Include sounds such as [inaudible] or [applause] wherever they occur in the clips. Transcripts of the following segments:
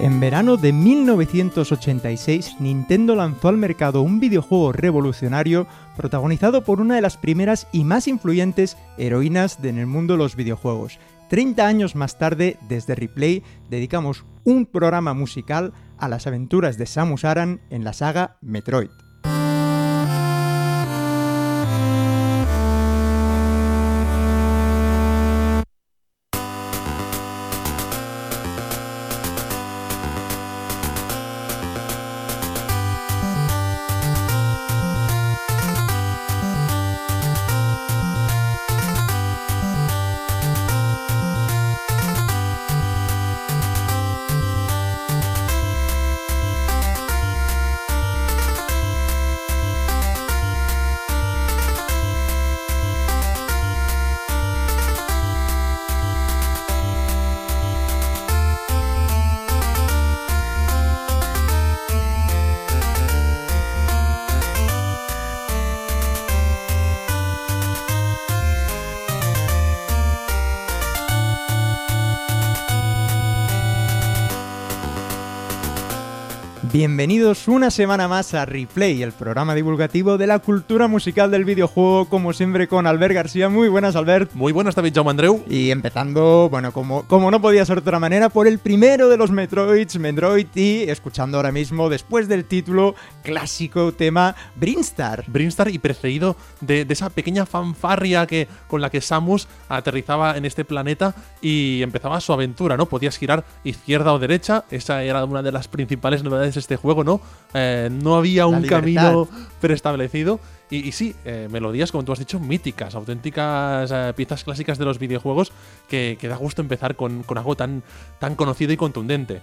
En verano de 1986, Nintendo lanzó al mercado un videojuego revolucionario protagonizado por una de las primeras y más influyentes heroínas en el mundo de los videojuegos. 30 años más tarde, desde Replay, dedicamos un programa musical a las aventuras de Samus Aran en la saga Metroid. Bienvenidos una semana más a Replay, el programa divulgativo de la cultura musical del videojuego, como siempre con Albert García. Muy buenas, Albert. Muy buenas, David Jaume Andreu. Y empezando, bueno, como, como no podía ser de otra manera, por el primero de los Metroids, Metroid, y escuchando ahora mismo, después del título, clásico tema Brinstar. Brinstar y precedido de, de esa pequeña fanfarria que, con la que Samus aterrizaba en este planeta y empezaba su aventura, ¿no? Podías girar izquierda o derecha, esa era una de las principales novedades este juego, ¿no? Eh, no había un camino preestablecido. Y, sí, eh, melodías, como tú has dicho, míticas, auténticas eh, piezas clásicas de los videojuegos que, da gusto empezar con, con algo tan, tan conocido y contundente.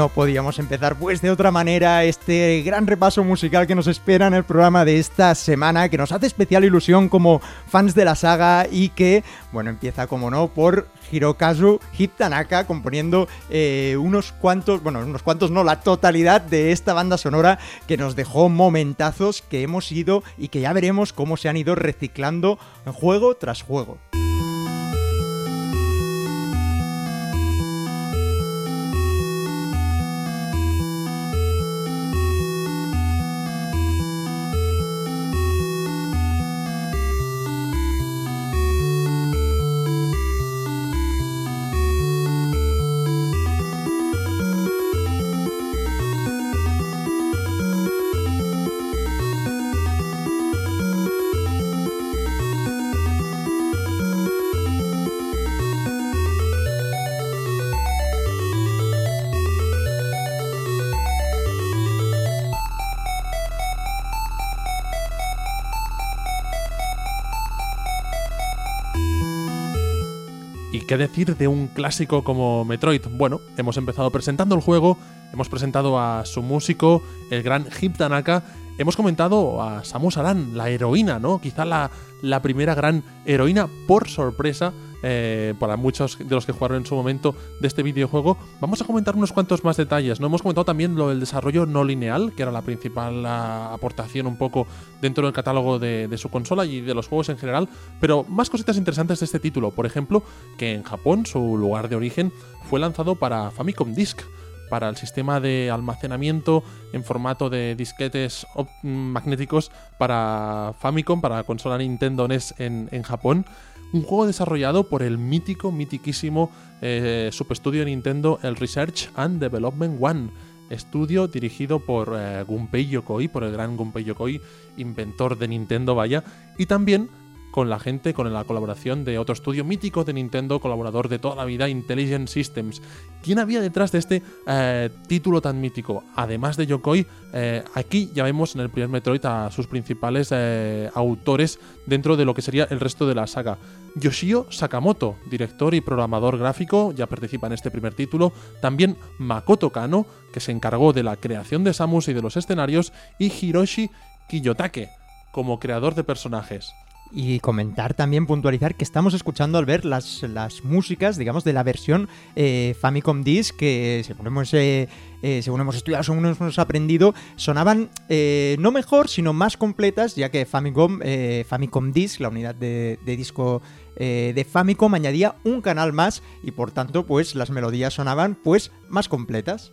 No podíamos empezar pues de otra manera este gran repaso musical que nos espera en el programa de esta semana, que nos hace especial ilusión como fans de la saga y que, bueno, empieza como no por Hirokazu Hitanaka componiendo eh, unos cuantos, bueno, unos cuantos no, la totalidad de esta banda sonora que nos dejó momentazos que hemos ido y que ya veremos cómo se han ido reciclando juego tras juego. ¿Qué decir de un clásico como Metroid? Bueno, hemos empezado presentando el juego, hemos presentado a su músico, el gran Hip Tanaka, hemos comentado a Samus Aran, la heroína, ¿no? Quizá la, la primera gran heroína por sorpresa eh, para muchos de los que jugaron en su momento de este videojuego. Vamos a comentar unos cuantos más detalles. No hemos comentado también lo del desarrollo no lineal, que era la principal aportación un poco dentro del catálogo de, su consola y de los juegos en general. Pero más cositas interesantes de este título. Por ejemplo, que en Japón, su lugar de origen, fue lanzado para Famicom Disk para el sistema de almacenamiento en formato de disquetes magnéticos para Famicom, para la consola Nintendo NES en Japón un juego desarrollado por el mítico, mitiquísimo eh, subestudio Nintendo, el Research and Development One, estudio dirigido por eh, Gunpei Yokoi, por el gran Gunpei Yokoi, inventor de Nintendo, vaya, y también con la gente, con la colaboración de otro estudio mítico de Nintendo, colaborador de toda la vida, Intelligent Systems. ¿Quién había detrás de este eh, título tan mítico? Además de Yokoi, eh, aquí ya vemos en el primer Metroid a sus principales eh, autores dentro de lo que sería el resto de la saga. Yoshio Sakamoto, director y programador gráfico, ya participa en este primer título. También Makoto Kano, que se encargó de la creación de Samus y de los escenarios. Y Hiroshi Kiyotake, como creador de personajes Y comentar también, puntualizar que estamos escuchando al ver las, las músicas, digamos, de la versión eh, Famicom Disc, que según hemos, eh, eh, según hemos estudiado, según hemos aprendido, sonaban eh, no mejor, sino más completas, ya que Famicom, Famicom Disc, la unidad de, de disco de Famicom, añadía un canal más y por tanto, pues las melodías sonaban pues más completas.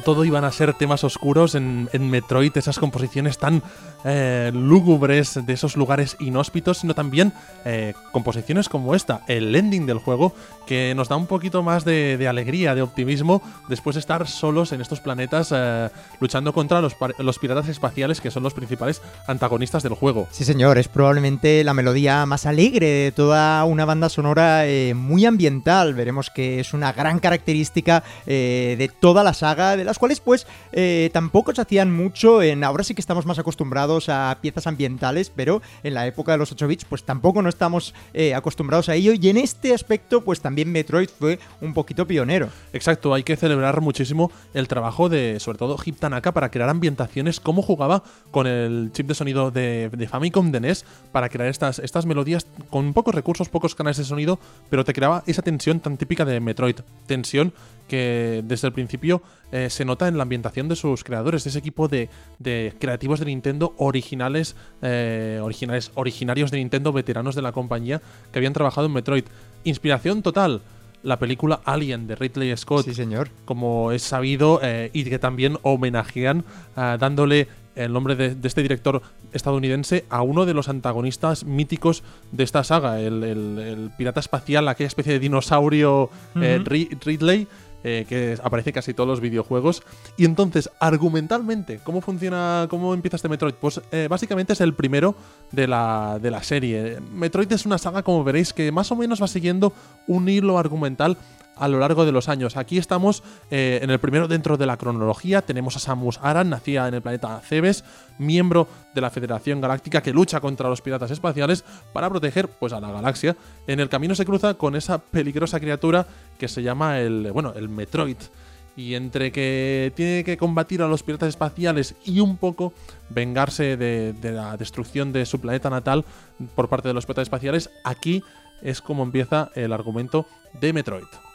Todo iban a ser temas oscuros en, Metroid, esas composiciones tan eh, lúgubres de esos lugares inhóspitos, sino también eh, composiciones como esta, el ending del juego, que nos da un poquito más de, alegría, de optimismo, después de estar solos en estos planetas eh, luchando contra los, los piratas espaciales, que son los principales antagonistas del juego. Sí, señor, es probablemente la melodía más alegre de toda una banda sonora eh, muy ambiental. Veremos que es una gran característica eh, de toda la saga, de las cuales pues eh, tampoco se hacían mucho. En, ahora sí que estamos más acostumbrados a piezas ambientales, pero en la época de los 8 bits pues tampoco no estamos eh, acostumbrados a ello. Y en este aspecto pues también Metroid fue un poquito pionero. Exacto, hay que celebrar muchísimo el trabajo de, sobre todo, Hip Tanaka para crear ambientaciones, cómo jugaba con el chip de sonido de, de Famicom de NES para crear estas, estas melodías con pocos recursos, pocos canales de sonido, pero te creaba esa tensión tan típica de Metroid. Tensión que desde el principio eh, se nota en la ambientación de sus creadores, de ese equipo de, de creativos de Nintendo originales, eh, originales, originarios de Nintendo, veteranos de la compañía, que habían trabajado en Metroid. Inspiración total. La película Alien de Ridley Scott Sí, señor. como es sabido, eh, y que también homenajean ah, dándole el nombre de, de este director estadounidense a uno de los antagonistas míticos de esta saga, el, el- el pirata espacial, aquella especie de dinosaurio eh, Ridley. Eh, que aparece casi todos los videojuegos. Y entonces, argumentalmente, ¿cómo funciona, cómo empieza este Metroid? Pues eh, básicamente es el primero de la, de la serie. Metroid es una saga, como veréis, que más o menos va siguiendo un hilo argumental a lo largo de los años. Aquí estamos eh, en el primero dentro de la cronología. Tenemos a Samus Aran, nacida en el planeta Cebes, miembro de la Federación Galáctica que lucha contra los piratas espaciales para proteger pues, a la galaxia. En el camino se cruza con esa peligrosa criatura que se llama el, bueno, el Metroid. Y entre que tiene que combatir a los piratas espaciales y un poco vengarse de, de la destrucción de su planeta natal por parte de los piratas espaciales, aquí es como empieza el argumento de Metroid.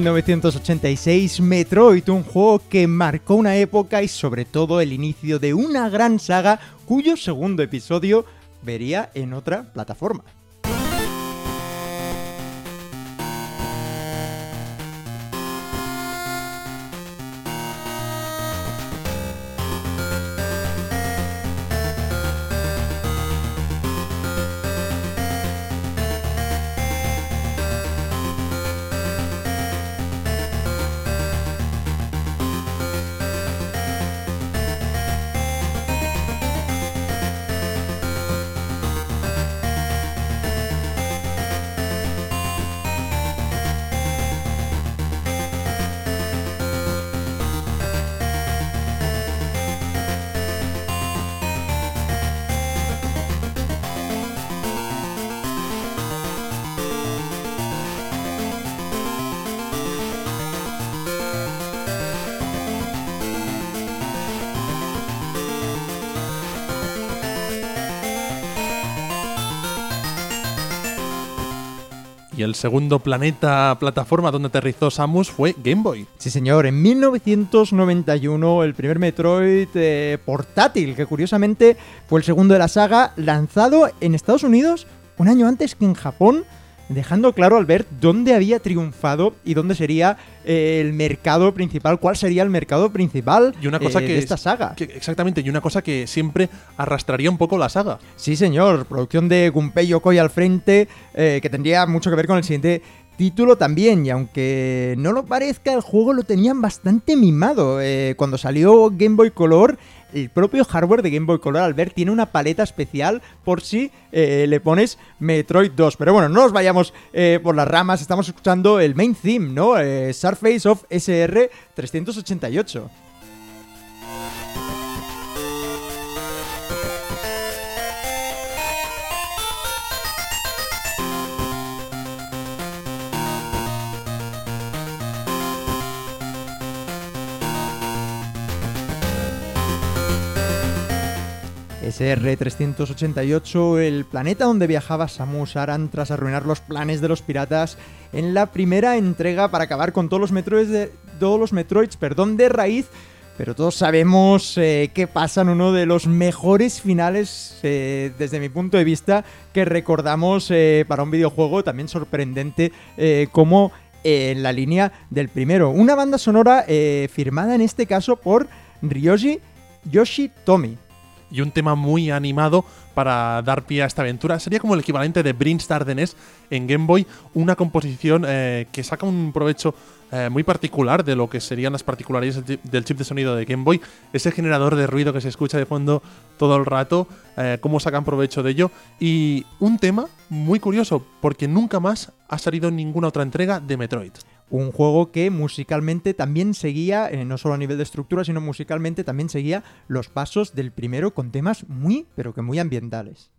...1986 Metroid, un juego que marcó una época y sobre todo el inicio de una gran saga cuyo segundo episodio vería en otra plataforma. Y el segundo planeta plataforma donde aterrizó Samus fue Game Boy. Sí, señor, en 1991 el primer Metroid eh, portátil, que curiosamente fue el segundo de la saga, lanzado en Estados Unidos un año antes que en Japón dejando claro al ver dónde había triunfado y dónde sería eh, el mercado principal, cuál sería el mercado principal y una cosa eh, que de esta saga. que- exactamente, y una cosa que siempre arrastraría un poco la saga. Sí, señor, producción de Gunpei Yokoi al frente, eh, que tendría mucho que ver con el siguiente título también, y aunque no lo parezca, el juego lo tenían bastante mimado. Eh, cuando salió Game Boy Color, el propio hardware de Game Boy Color, al ver, tiene una paleta especial por si eh, le pones Metroid 2. Pero bueno, no nos vayamos eh, por las ramas, estamos escuchando el main theme, ¿no? Surface of SR 388. SR-388, el planeta donde viajaba Samus Aran tras arruinar los planes de los piratas en la primera entrega para acabar con todos los Metroids de, todos los Metroids, perdón, de raíz. Pero todos sabemos eh, que pasan uno de los mejores finales, eh, desde mi punto de vista, que recordamos eh, para un videojuego también sorprendente eh, como en la línea del primero. Una banda sonora firmada en este caso por Ryoji Yoshitomi. Y un tema muy animado para dar pie a esta aventura. Sería como el equivalente de Brinstar de NES en Game Boy, una composición eh, que saca un provecho eh, muy particular de lo que serían las particularidades del chip- de sonido de Game Boy, ese generador de ruido que se escucha de fondo todo el rato, eh, cómo sacan provecho de ello, y un tema muy curioso, porque nunca más ha salido ninguna otra entrega de Metroid. Un juego que musicalmente también seguía, eh, no solo a nivel de estructura, sino musicalmente también seguía los pasos del primero con temas muy, pero que muy ambientales.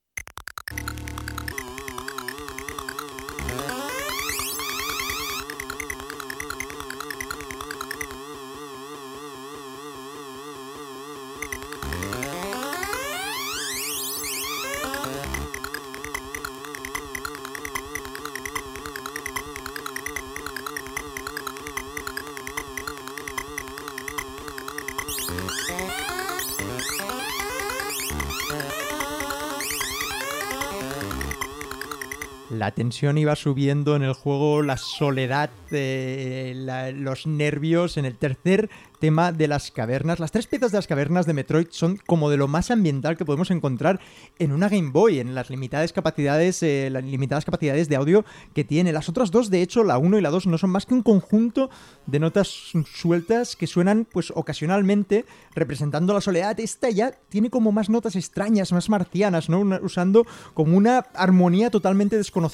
La tensión iba subiendo en el juego, la soledad, eh, los nervios en el tercer tema de las cavernas. Las tres piezas de las cavernas de Metroid son como de lo más ambiental que podemos encontrar en una Game Boy, en las limitadas capacidades, eh, las limitadas capacidades de audio que tiene. Las otras dos, de hecho, la 1 y la 2, no son más que un conjunto de notas sueltas que suenan pues ocasionalmente representando la soledad. Esta ya tiene como más notas extrañas, más marcianas, ¿no? Usando como una armonía totalmente desconocida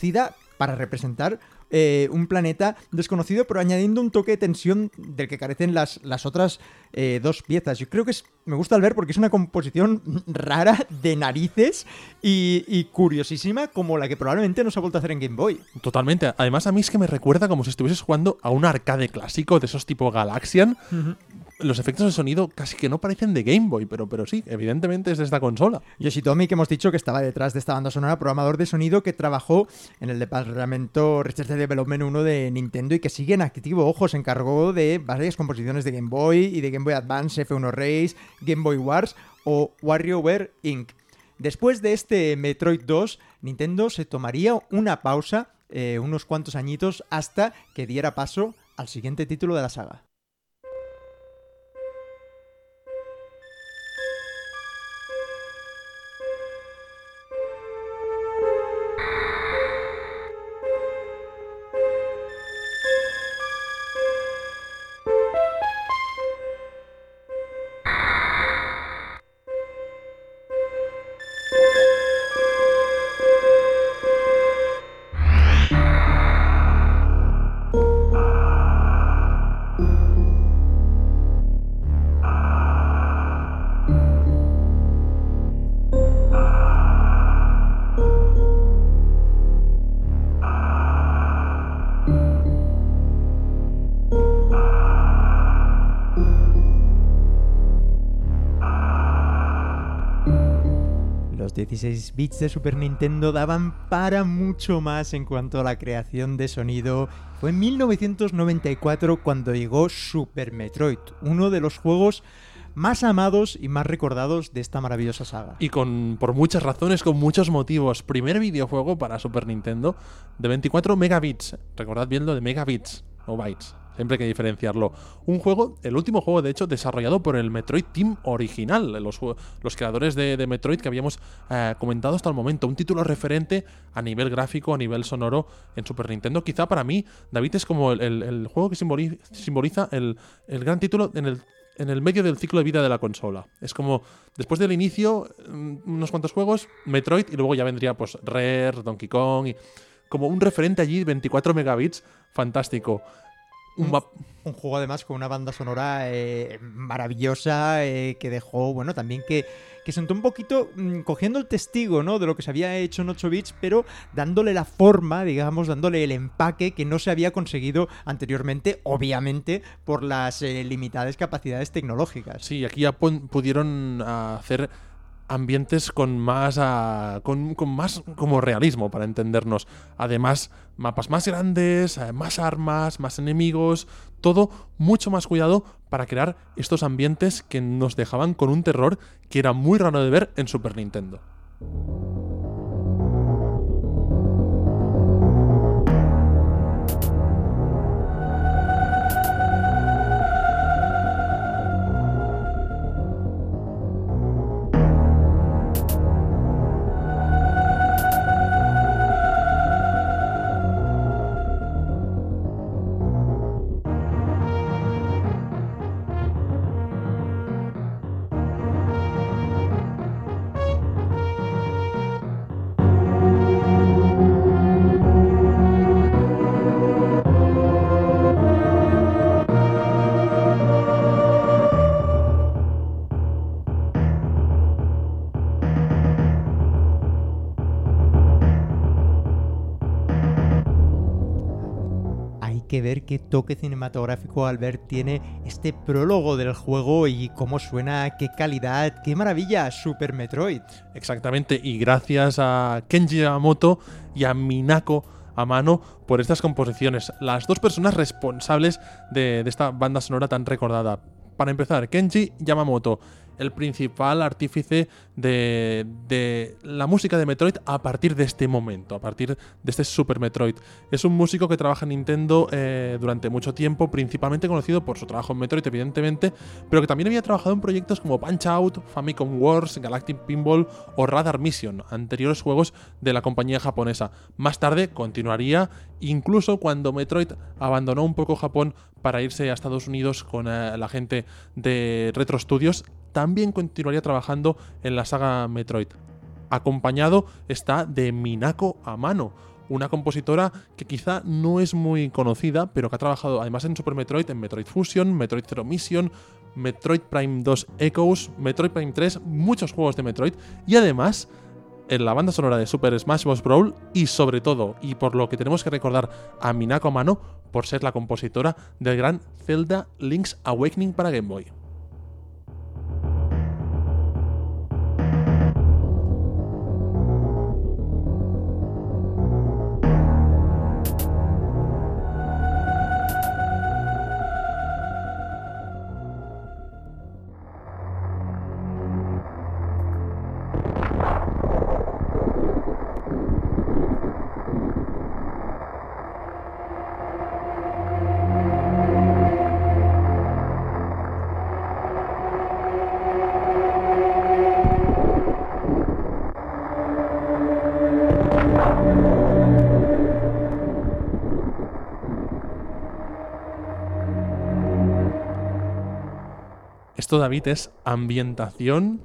para representar eh, un planeta desconocido, pero añadiendo un toque de tensión del que carecen las, las otras eh, dos piezas. Yo creo que es, me gusta al ver porque es una composición rara de narices y, y curiosísima como la que probablemente no se ha vuelto a hacer en Game Boy. Totalmente. Además, a mí es que me recuerda como si estuvieses jugando a un arcade clásico de esos tipo Galaxian. Los efectos de sonido casi que no parecen de Game Boy, pero, pero sí, evidentemente es de esta consola. Yoshitomi, que hemos dicho que estaba detrás de esta banda sonora, programador de sonido que trabajó en el departamento Research and Development 1 de Nintendo y que sigue en activo. Ojo, se encargó de varias composiciones de Game Boy y de Game Boy Advance, F1 Race, Game Boy Wars o WarioWare Inc. Después de este Metroid 2, Nintendo se tomaría una pausa, eh, unos cuantos añitos, hasta que diera paso al siguiente título de la saga. 16 bits de Super Nintendo daban para mucho más en cuanto a la creación de sonido. Fue en 1994 cuando llegó Super Metroid, uno de los juegos más amados y más recordados de esta maravillosa saga. Y con por muchas razones, con muchos motivos. Primer videojuego para Super Nintendo de 24 megabits. Recordad bien lo de megabits o bytes. Siempre hay que diferenciarlo. Un juego, el último juego, de hecho, desarrollado por el Metroid Team original, los, los creadores de, Metroid que habíamos eh, comentado hasta el momento. Un título referente a nivel gráfico, a nivel sonoro en Super Nintendo. Quizá para mí, David es como el, juego que simboliza, el, el gran título en el en el medio del ciclo de vida de la consola. Es como, después del inicio, mm, unos cuantos juegos, Metroid, y luego ya vendría pues Rare, Donkey Kong, y como un referente allí, 24 megabits, fantástico. Un, un, juego además con una banda sonora eh, maravillosa eh, que dejó, bueno, también que, que sentó un poquito mm, cogiendo el testigo, ¿no? De lo que se había hecho en 8 bits, pero dándole la forma, digamos, dándole el empaque que no se había conseguido anteriormente, obviamente, por las eh, limitadas capacidades tecnológicas. Sí, aquí ya pudieron hacer ambientes con más, ah, con, más como realismo para entendernos. Además, mapas más grandes, eh, más armas, más enemigos, todo mucho más cuidado para crear estos ambientes que nos dejaban con un terror que era muy raro de ver en Super Nintendo. Ver qué toque cinematográfico Albert tiene este prólogo del juego y cómo suena, qué calidad, qué maravilla, Super Metroid. Exactamente, y gracias a Kenji Yamamoto y a Minako a mano por estas composiciones, las dos personas responsables de, de esta banda sonora tan recordada. Para empezar, Kenji Yamamoto el principal artífice de, la música de Metroid a partir de este momento, a partir de este Super Metroid. Es un músico que trabaja en Nintendo eh, durante mucho tiempo, principalmente conocido por su trabajo en Metroid, evidentemente, pero que también había trabajado en proyectos como Punch Out, Famicom Wars, Galactic Pinball o Radar Mission, anteriores juegos de la compañía japonesa. Más tarde continuaría, incluso cuando Metroid abandonó un poco Japón para irse a Estados Unidos con eh, la gente de Retro Studios, también continuaría trabajando en la saga Metroid. Acompañado está de Minako Amano, una compositora que quizá no es muy conocida, pero que ha trabajado además en Super Metroid, en Metroid Fusion, Metroid Zero Mission, Metroid Prime 2 Echoes, Metroid Prime 3, muchos juegos de Metroid y además en la banda sonora de Super Smash Bros. Brawl y sobre todo, y por lo que tenemos que recordar a Minako Amano, por ser la compositora del gran Zelda Link's Awakening para Game Boy. Esto, David, es ambientación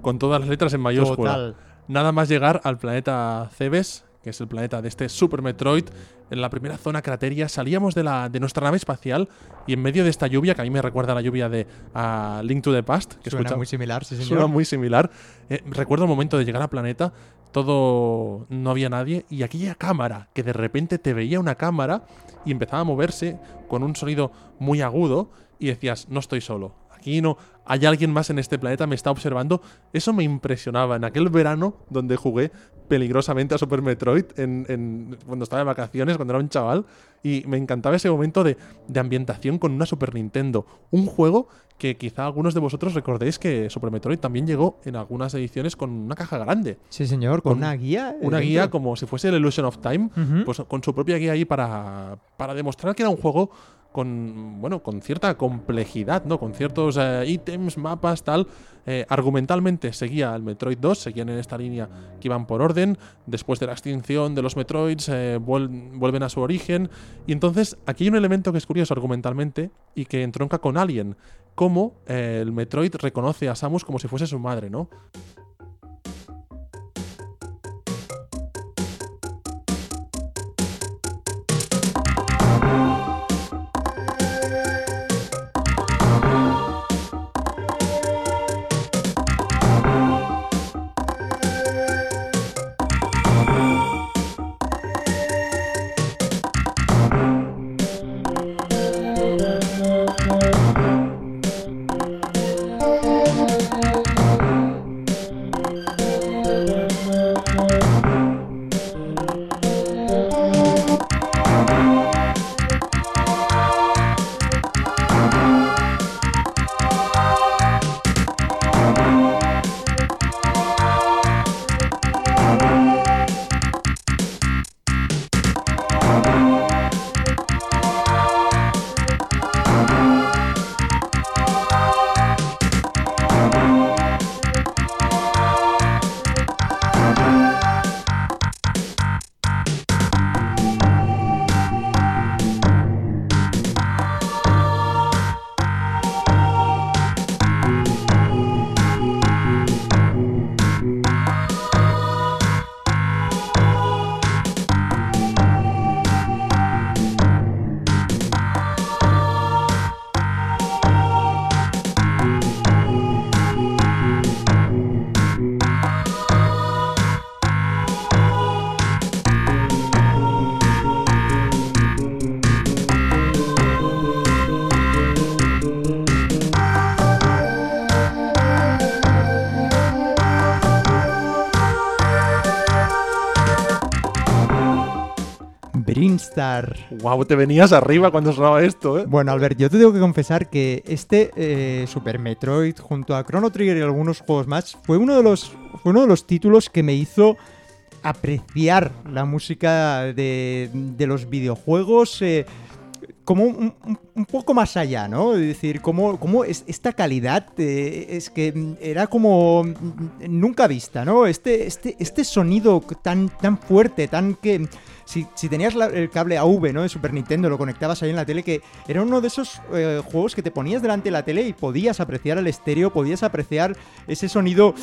con todas las letras en mayúscula. Nada más llegar al planeta Cebes, que es el planeta de este Super Metroid, en la primera zona crateria, salíamos de, la, de nuestra nave espacial y en medio de esta lluvia, que a mí me recuerda a la lluvia de Link to the Past, que suena muy similar, sí, señor. Suena muy similar. Eh, recuerdo el momento de llegar al planeta, todo no había nadie y aquella cámara, que de repente te veía una cámara y empezaba a moverse con un sonido muy agudo y decías, no estoy solo aquí no, hay alguien más en este planeta, me está observando. Eso me impresionaba. En aquel verano donde jugué peligrosamente a Super Metroid, en, cuando estaba de vacaciones, cuando era un chaval, y me encantaba ese momento de, ambientación con una Super Nintendo. Un juego que quizá algunos de vosotros recordéis que Super Metroid también llegó en algunas ediciones con una caja grande. Sí, señor, con, una guía. Una guía como si fuese el Illusion of Time, pues con su propia guía ahí para, para demostrar que era un juego con bueno con cierta complejidad no con ciertos eh, ítems mapas tal. Eh, argumentalmente seguía el Metroid 2 seguían en esta línea que iban por orden. Después de la extinción de los Metroids eh, vuelven a su origen. Y entonces aquí hay un elemento que es curioso argumentalmente y que entronca con Alien. Cómo el Metroid reconoce a Samus como si fuese su madre no Wow, te venías arriba cuando sonaba esto, ¿eh? Bueno, Albert, yo te tengo que confesar que este eh, Super Metroid, junto a Chrono Trigger y algunos juegos más, fue uno de los, fue uno de los títulos que me hizo apreciar la música de, los videojuegos. Eh, como un, poco más allá, ¿no? Es decir, como, como esta calidad eh, es que era como nunca vista, ¿no? Este, este, este sonido tan, tan fuerte, tan que si, tenías el cable AV, ¿no? De Super Nintendo, lo conectabas ahí en la tele, que era uno de esos eh, juegos que te ponías delante de la tele y podías apreciar el estéreo, podías apreciar ese sonido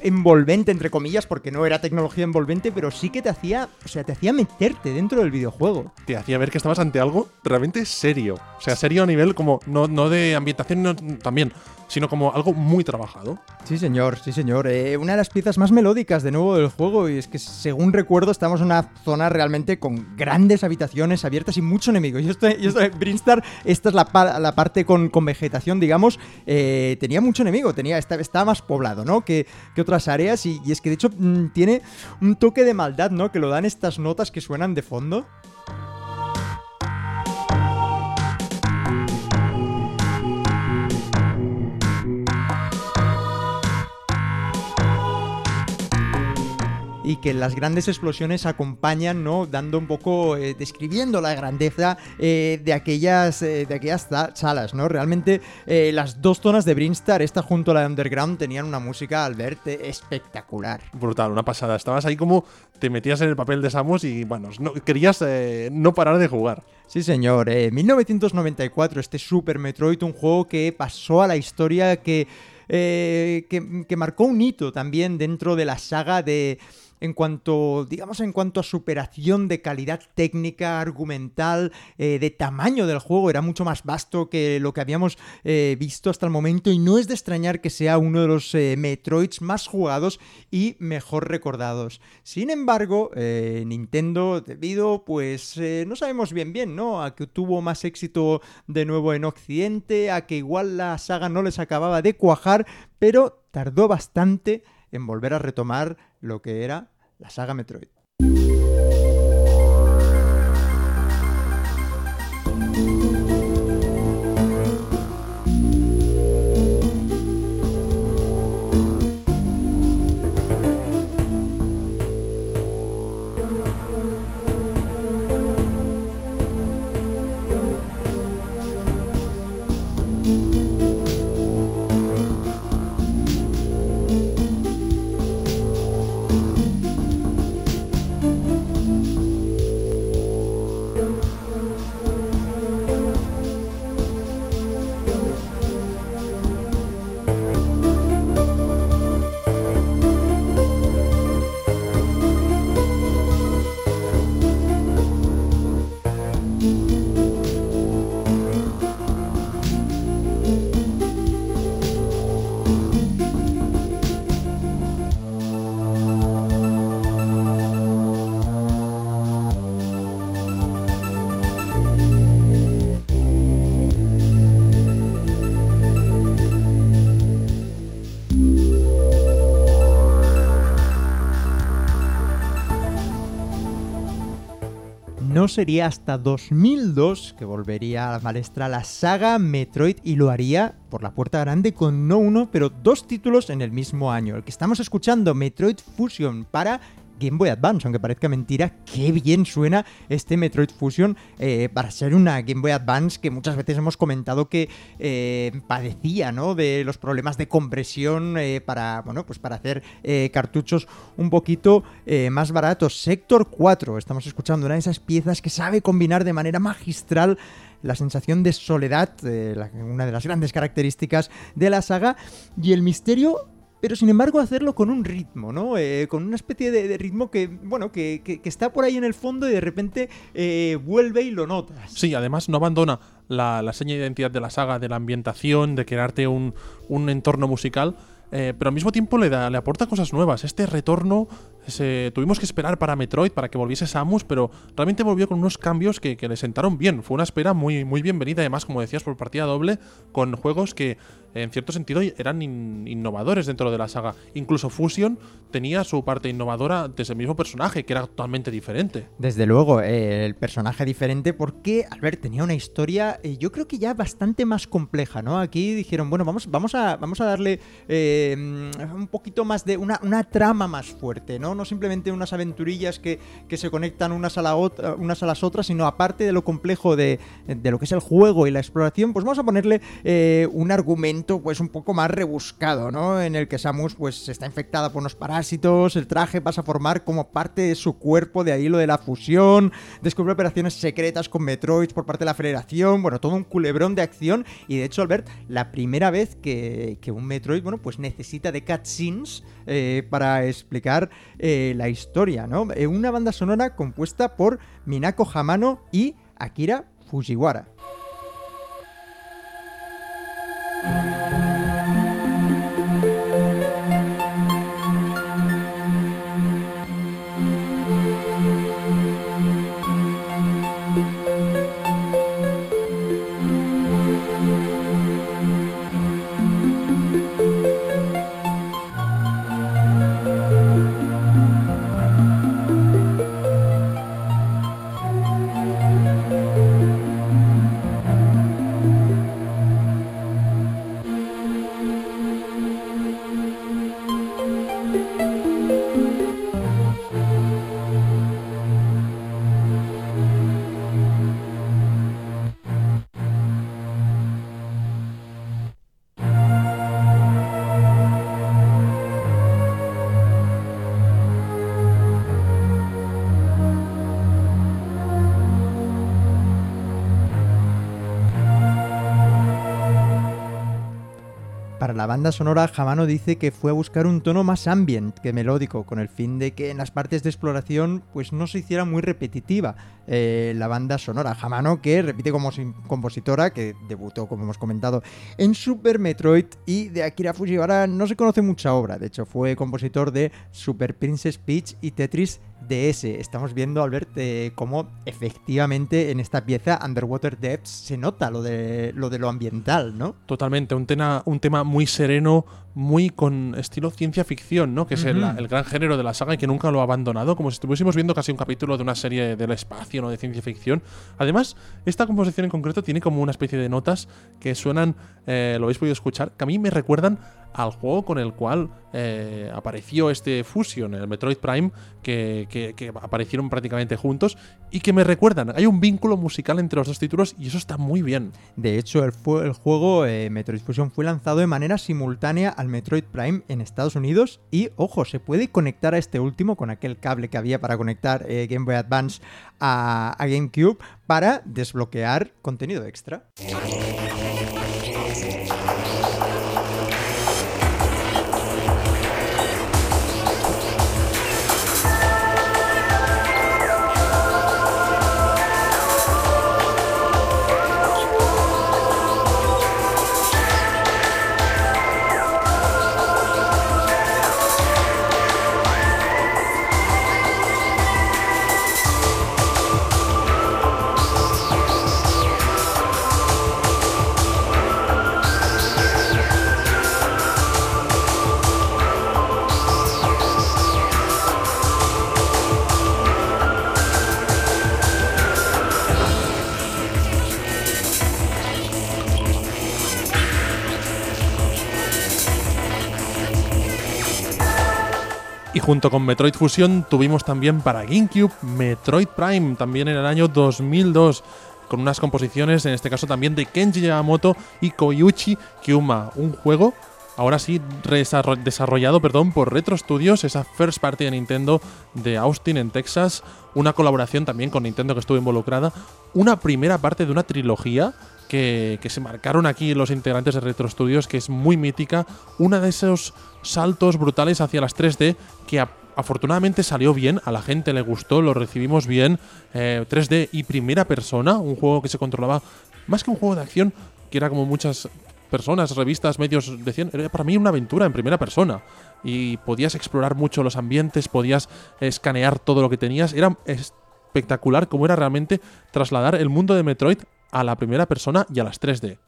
envolvente, entre comillas, porque no era tecnología envolvente, pero sí que te hacía, o sea, te hacía meterte dentro del videojuego. Te hacía ver que estabas ante algo realmente serio. O sea, serio a nivel como, no, no de ambientación, también, sino como algo muy trabajado. Sí, señor, sí, señor. Eh, una de las piezas más melódicas de nuevo del juego, y es que según recuerdo estamos en una zona realmente con grandes habitaciones abiertas y mucho enemigo. Yo estoy, yo estoy Brinstar, esta es la, la parte con, con, vegetación, digamos, eh, tenía mucho enemigo, tenía, estaba, más poblado, ¿no? Que, que otras áreas, y, y, es que de hecho mm, tiene un toque de maldad, ¿no? Que lo dan estas notas que suenan de fondo. Y que las grandes explosiones acompañan, ¿no? Dando un poco, eh, describiendo la grandeza eh, de, aquellas, eh, de aquellas salas, ¿no? Realmente las dos zonas de Brinstar, esta junto a la de Underground, tenían una música, al verte, espectacular. Brutal, una pasada. Estabas ahí como te metías en el papel de Samus y, bueno, no, querías no parar de jugar. Sí, señor. 1994, este Super Metroid, un juego que pasó a la historia, que, que, que marcó un hito también dentro de la saga de en cuanto, digamos, en cuanto a superación de calidad técnica, argumental, eh, de tamaño del juego, era mucho más vasto que lo que habíamos eh, visto hasta el momento y no es de extrañar que sea uno de los eh, Metroids más jugados y mejor recordados. Sin embargo, Nintendo, debido, pues, no sabemos bien bien, ¿no? A que tuvo más éxito de nuevo en Occidente, a que igual la saga no les acababa de cuajar, pero tardó bastante en volver a retomar lo que era la saga Metroid. No sería hasta 2002 que volvería a la palestra la saga Metroid y lo haría por la puerta grande con no uno, pero dos títulos en el mismo año. El que estamos escuchando, Metroid Fusion para Game Boy Advance, aunque parezca mentira, qué bien suena este Metroid Fusion eh, para ser una Game Boy Advance que muchas veces hemos comentado que eh, padecía, ¿no? De los problemas de compresión eh, para, bueno, pues para hacer cartuchos un poquito más baratos. Sector 4, estamos escuchando una de esas piezas que sabe combinar de manera magistral la sensación de soledad, una de las grandes características de la saga, y el misterio pero sin embargo hacerlo con un ritmo, ¿no? Eh, con una especie de, ritmo que, bueno, que, está por ahí en el fondo y de repente eh, vuelve y lo notas. Sí, además no abandona la, seña de identidad de la saga, de la ambientación, de crearte un, un entorno musical, eh, pero al mismo tiempo le, da, le aporta cosas nuevas. Este retorno tuvimos que esperar para Metroid, para que volviese Samus, pero realmente volvió con unos cambios que, le sentaron bien. Fue una espera muy, muy bienvenida, además, como decías, por partida doble, con juegos que en cierto sentido eran innovadores dentro de la saga. Incluso Fusion tenía su parte innovadora desde el mismo personaje, que era totalmente diferente. Desde luego, eh, el personaje diferente porque, Albert, tenía una historia, eh, yo creo que ya bastante más compleja, ¿no? Aquí dijeron, bueno, vamos, vamos, a, vamos a darle eh, un poquito más de una, una trama más fuerte, ¿no? ¿no? simplemente unas aventurillas que, se conectan unas a, la unas a las otras, sino aparte de lo complejo de, lo que es el juego y la exploración, pues vamos a ponerle eh, un argumento pues un poco más rebuscado, ¿no? En el que Samus pues está infectada por unos parásitos, el traje pasa a formar como parte de su cuerpo, de ahí lo de la fusión, descubre operaciones secretas con Metroids por parte de la Federación, bueno, todo un culebrón de acción y de hecho, Albert, la primera vez que, un Metroid, bueno, pues necesita de cutscenes eh, para explicar eh, la historia, ¿no? Eh, una banda sonora compuesta por Minako Hamano y Akira Fujiwara. La banda sonora, Jamano dice que fue a buscar un tono más ambient que melódico, con el fin de que en las partes de exploración pues no se hiciera muy repetitiva eh, la banda sonora. Jamano, que repite como compositora, que debutó, como hemos comentado, en Super Metroid y de Akira Fujiwara no se conoce mucha obra. De hecho, fue compositor de Super Princess Peach y Tetris DS. Estamos viendo, Albert, eh, cómo efectivamente en esta pieza Underwater Depths se nota lo de lo, de lo ambiental, ¿no? Totalmente, un tema, un tema muy sereno, muy con estilo ciencia ficción, ¿no? Que es el, gran género de la saga y que nunca lo ha abandonado, como si estuviésemos viendo casi un capítulo de una serie del espacio, ¿no? De ciencia ficción. Además, esta composición en concreto tiene como una especie de notas que suenan, eh, lo habéis podido escuchar, que a mí me recuerdan al juego con el cual eh, apareció este Fusion, el Metroid Prime, que, aparecieron prácticamente juntos y que me recuerdan. Hay un vínculo musical entre los dos títulos y eso está muy bien. De hecho, el, el juego eh, Metroid Fusion fue lanzado de manera simultánea al Metroid Prime en Estados Unidos y, ojo, se puede conectar a este último con aquel cable que había para conectar eh, Game Boy Advance a GameCube para desbloquear contenido extra. Junto con Metroid Fusion tuvimos también para GameCube Metroid Prime, también en el año 2002 con unas composiciones, en este caso también de Kenji Yamamoto y Koyuchi Kyuma, un juego ahora sí desarrollado perdón, por Retro Studios, esa first party de Nintendo de Austin en Texas, una colaboración también con Nintendo que estuvo involucrada, una primera parte de una trilogía que, se marcaron aquí los integrantes de Retro Studios, que es muy mítica, una de esos saltos brutales hacia las 3D que afortunadamente salió bien, a la gente le gustó, lo recibimos bien. 3D eh, y primera persona, un juego que se controlaba más que un juego de acción, que era como muchas personas, revistas, medios decían, era para mí una aventura en primera persona. Y podías explorar mucho los ambientes, podías escanear todo lo que tenías. Era espectacular como era realmente trasladar el mundo de Metroid a la primera persona y a las 3D.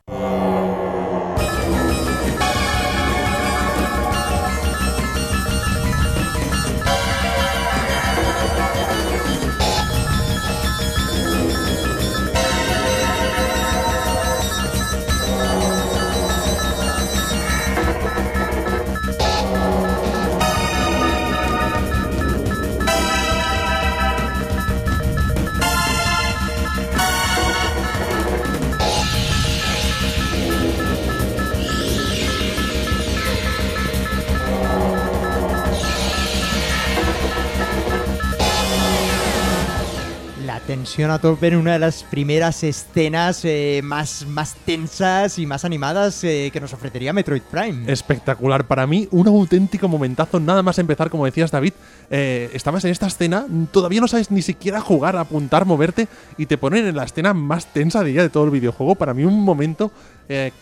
Tensión a tope en una de las primeras escenas eh, más, más tensas y más animadas eh, que nos ofrecería Metroid Prime. Espectacular. Para mí, un auténtico momentazo. Nada más empezar, como decías, David. Eh, estabas en esta escena, todavía no sabes ni siquiera jugar, apuntar, moverte, y te ponen en la escena más tensa de, de todo el videojuego. Para mí, un momento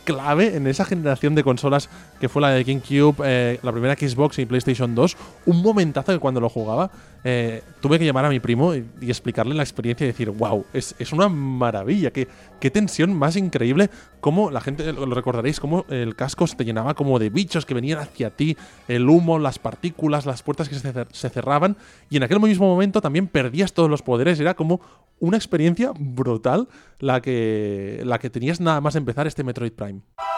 clave en esa generación de consolas que fue la de GameCube, la primera Xbox y PlayStation 2. Un momentazo que cuando lo jugaba eh, tuve que llamar a mi primo y, explicarle la experiencia y decir, wow, es, una maravilla, qué, qué, tensión más increíble, cómo la gente, lo recordaréis, cómo el casco se te llenaba como de bichos que venían hacia ti, el humo, las partículas, las puertas que se, se cerraban, y en aquel mismo momento también perdías todos los poderes, era como una experiencia brutal la que, la que tenías nada más empezar este Metroid Prime.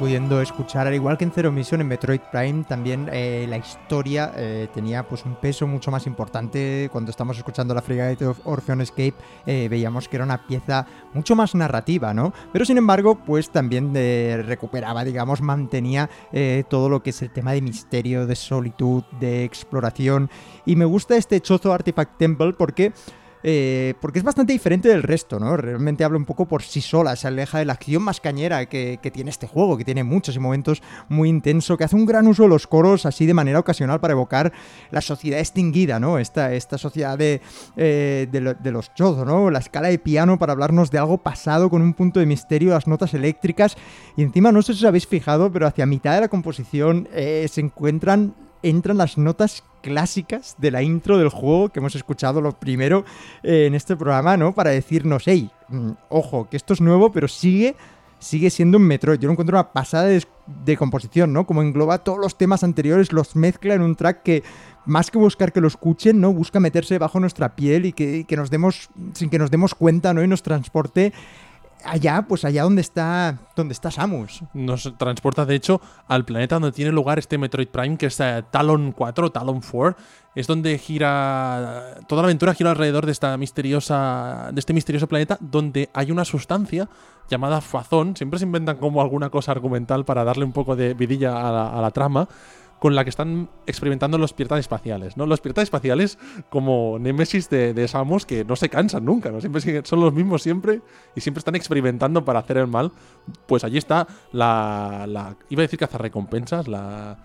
Pudiendo escuchar, al igual que en Zero Mission, en Metroid Prime, también eh, la historia eh, tenía pues un peso mucho más importante. Cuando estamos escuchando la Frigate of Orpheon Escape, eh, veíamos que era una pieza mucho más narrativa, ¿no? Pero sin embargo, pues también recuperaba, digamos, mantenía todo lo que es el tema de misterio, de solitud, de exploración. Y me gusta este Chozo Artifact Temple porque eh, porque es bastante diferente del resto, ¿no? Realmente habla un poco por sí sola, se aleja de la acción más cañera que, tiene este juego, que tiene muchos momentos muy intenso, que hace un gran uso de los coros así de manera ocasional para evocar la sociedad extinguida, ¿no? Esta, esta sociedad de, eh, de, los chozo, ¿no? La escala de piano para hablarnos de algo pasado con un punto de misterio, las notas eléctricas, y encima no sé si os habéis fijado, pero hacia mitad de la composición eh, se encuentran entran las notas clásicas de la intro del juego que hemos escuchado lo primero eh, en este programa, ¿no? Para decirnos, hey, mm, ojo, que esto es nuevo, pero sigue, sigue siendo un Metroid. Yo lo encuentro una pasada de, composición, ¿no? Como engloba todos los temas anteriores, los mezcla en un track que más que buscar que lo escuchen, ¿no? Busca meterse bajo nuestra piel y que, que nos demos, sin que nos demos cuenta, ¿no? Y nos transporte allá, pues allá donde está, donde está Samus. Nos transporta, de hecho, al planeta donde tiene lugar este Metroid Prime, que es eh, Talon 4, Talon 4. Es donde gira. Toda la aventura gira alrededor de esta misteriosa. de este misterioso planeta, donde hay una sustancia llamada Fazón. Siempre se inventan como alguna cosa argumental para darle un poco de vidilla a la trama con la que están experimentando los piratas espaciales, ¿no? Los piratas espaciales como némesis de, Samus que no se cansan nunca, ¿no? Siempre son los mismos siempre y siempre están experimentando para hacer el mal. Pues allí está la, la iba a decir recompensas, la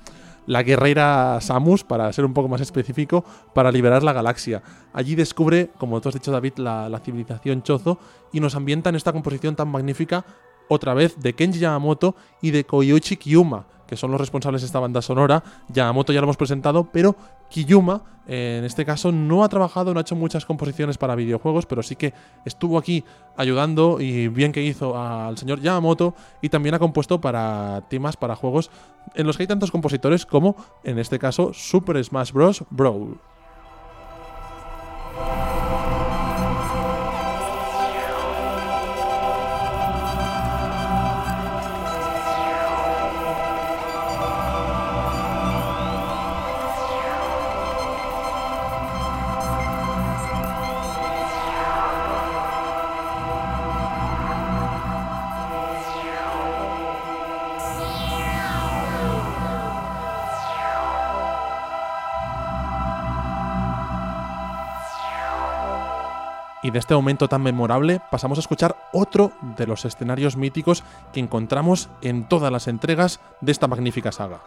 la guerrera Samus, para ser un poco más específico, para liberar la galaxia. Allí descubre, como tú has dicho David, la, civilización Chozo y nos ambienta en esta composición tan magnífica, otra vez de Kenji Yamamoto y de Koyuchi Kiyuma, que son los responsables de esta banda sonora. Yamamoto ya lo hemos presentado, pero Kiyuma, en este caso, no ha trabajado, no ha hecho muchas composiciones para videojuegos, pero sí que estuvo aquí ayudando y bien que hizo al señor Yamamoto y también ha compuesto para temas para juegos en los que hay tantos compositores como, en este caso, Super Smash Bros. Brawl. De este momento tan memorable pasamos a escuchar otro de los escenarios míticos que encontramos en todas las entregas de esta magnífica saga.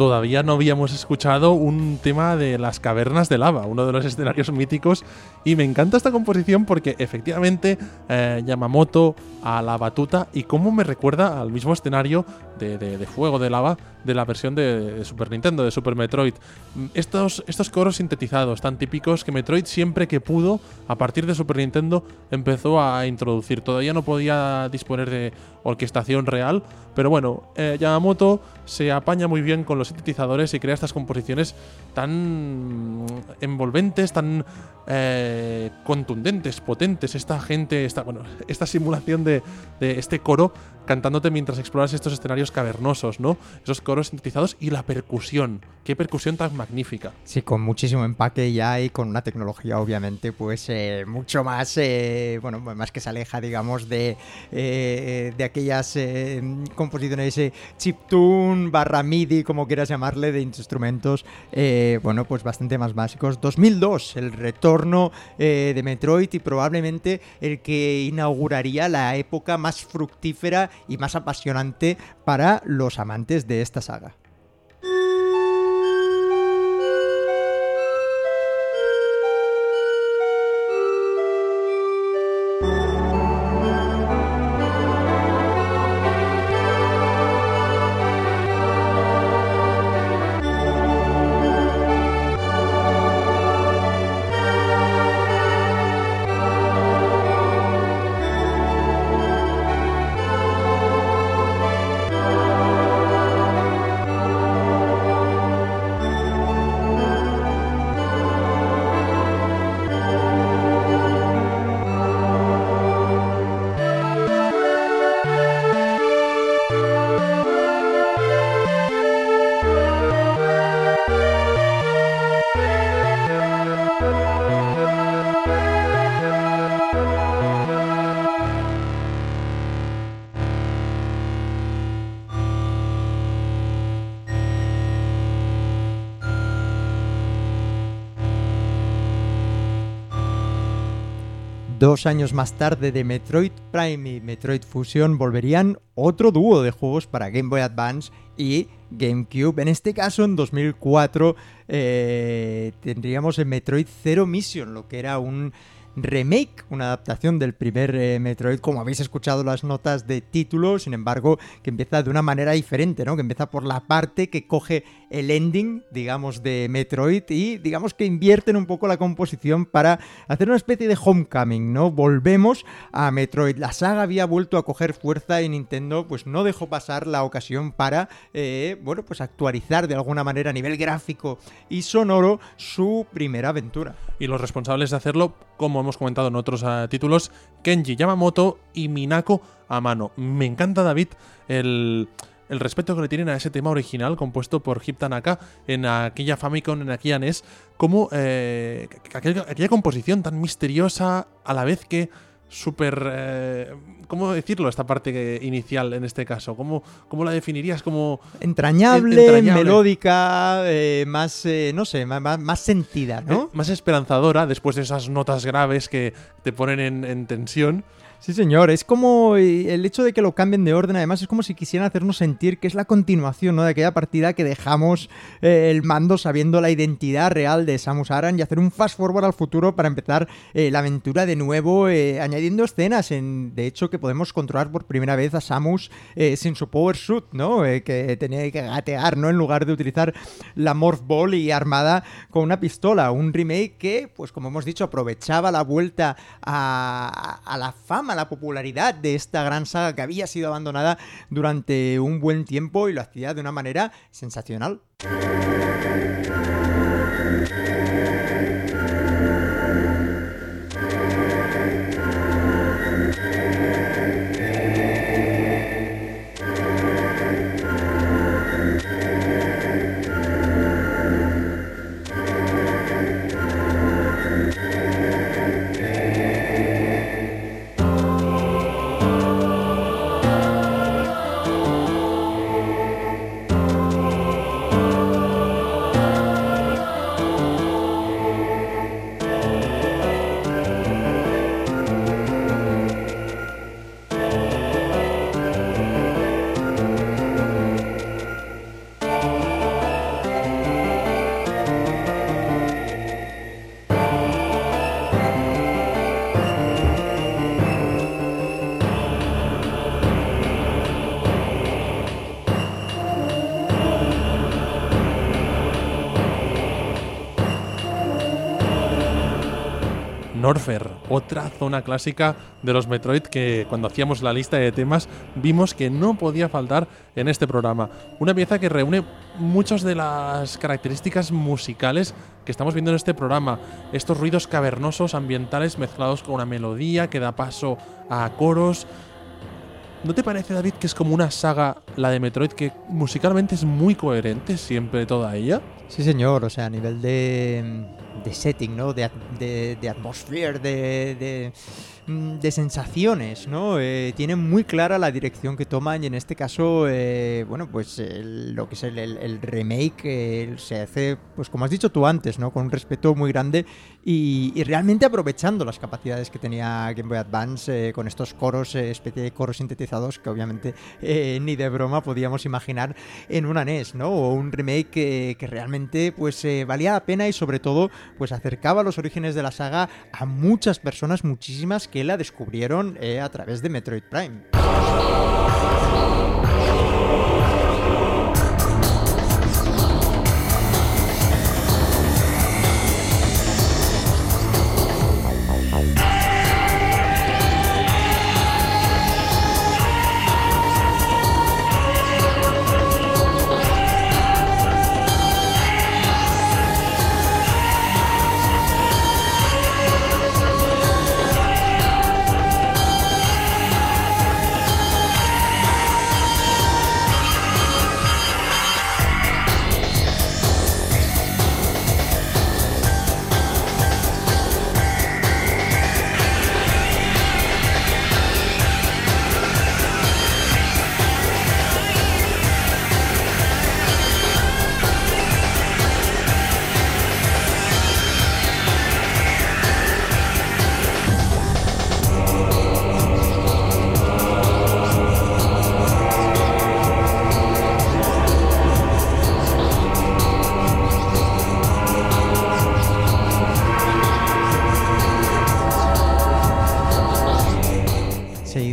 Todavía no habíamos escuchado un tema de las cavernas de lava, uno de los escenarios míticos. Y me encanta esta composición porque efectivamente eh, Yamamoto a la batuta y cómo me recuerda al mismo escenario de, fuego, de lava, de la versión de, Super Nintendo, de Super Metroid. Estos, estos coros sintetizados tan típicos que Metroid siempre que pudo, a partir de Super Nintendo, empezó a introducir. Todavía no podía disponer de orquestación real, pero bueno, eh, Yamamoto se apaña muy bien con los sintetizadores y crea estas composiciones tan envolventes, tan eh, contundentes, potentes. Esta gente, esta, bueno, [laughs] esta simulación de, de este coro cantándote mientras exploras estos escenarios cavernosos, ¿no? Esos coros sintetizados y la percusión. Qué percusión tan magnífica. Sí, con muchísimo empaque ya y con una tecnología obviamente pues eh, mucho más, eh, bueno, más que se aleja digamos de, eh, de aquellas composiciones chiptune barra MIDI, como quieras llamarle, de instrumentos, bueno, pues bastante más básicos. 2002, el retorno de Metroid y probablemente el que inauguraría la época más fructífera y más apasionante para los amantes de esta saga. Dos años más tarde de Metroid Prime y Metroid Fusion volverían otro dúo de juegos para Game Boy Advance y GameCube. En este caso, en 2004, eh, tendríamos el Metroid Zero Mission, lo que era un remake, una adaptación del primer eh, Metroid, como habéis escuchado las notas de título, sin embargo, que empieza de una manera diferente, ¿no? Que empieza por la parte que coge el ending, digamos, de Metroid y digamos que invierten un poco la composición para hacer una especie de homecoming, ¿no? Volvemos a Metroid. La saga había vuelto a coger fuerza y Nintendo pues no dejó pasar la ocasión para, eh, bueno, pues actualizar de alguna manera a nivel gráfico y sonoro su primera aventura. Y los responsables de hacerlo, como hemos comentado en otros uh, títulos, Kenji Yamamoto y Minako Amano. Me encanta, David, el, el, respeto que le tienen a ese tema original compuesto por Hip Tanaka en aquella Famicom, en aquella NES, como eh, aquella composición tan misteriosa a la vez que súper... Eh, ¿Cómo decirlo esta parte inicial en este caso? ¿Cómo, cómo la definirías? como entrañable, entrañable. melódica, eh, más, eh, no sé, más, más sentida, ¿no? Eh, más esperanzadora después de esas notas graves que te ponen en, en tensión. Sí, señor. Es como el hecho de que lo cambien de orden, además, es como si quisieran hacernos sentir que es la continuación ¿no? de aquella partida que dejamos eh, el mando sabiendo la identidad real de Samus Aran y hacer un fast forward al futuro para empezar eh, la aventura de nuevo, eh, añadiendo escenas. En, de hecho, que podemos controlar por primera vez a Samus eh, sin su Power Suit, ¿no? que tenía que gatear, ¿no? En lugar de utilizar la Morph Ball y armada con una pistola. Un remake que, pues como hemos dicho, aprovechaba la vuelta a, a la fama la popularidad de esta gran saga que había sido abandonada durante un buen tiempo y lo hacía de una manera sensacional. Norfer, otra zona clásica de los Metroid que cuando hacíamos la lista de temas vimos que no podía faltar en este programa. Una pieza que reúne muchas de las características musicales que estamos viendo en este programa. Estos ruidos cavernosos ambientales mezclados con una melodía que da paso a coros. ¿No te parece, David, que es como una saga, la de Metroid, que musicalmente es muy coherente siempre toda ella? Sí, señor, o sea, a nivel de, de setting, ¿no? De, de, de atmosphere, de, de sensaciones, ¿no? Eh, tiene muy clara la dirección que toman y en este caso, eh, bueno, pues lo que es el, remake eh, se hace, pues como has dicho tú antes, ¿no? Con un respeto muy grande y, realmente aprovechando las capacidades que tenía Game Boy Advance con estos coros, especie de coros sintetizados que obviamente ni de broma podíamos imaginar en una NES, ¿no? O un remake que, que realmente pues valía la pena y sobre todo pues acercaba los orígenes de la saga a muchas personas, muchísimas que la descubrieron eh, a través de Metroid Prime.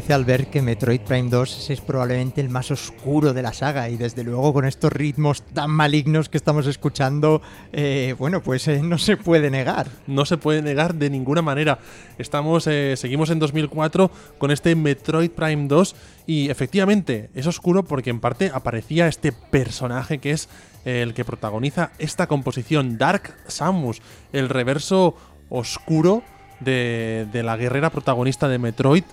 Al ver que Metroid Prime 2 es probablemente el más oscuro de la saga y desde luego con estos ritmos tan malignos que estamos escuchando, eh, bueno, pues eh, no se puede negar. No se puede negar de ninguna manera. Estamos, eh, seguimos en 2004 con este Metroid Prime 2 y efectivamente es oscuro porque en parte aparecía este personaje que es el que protagoniza esta composición, Dark Samus, el reverso oscuro de la guerrera protagonista de Metroid.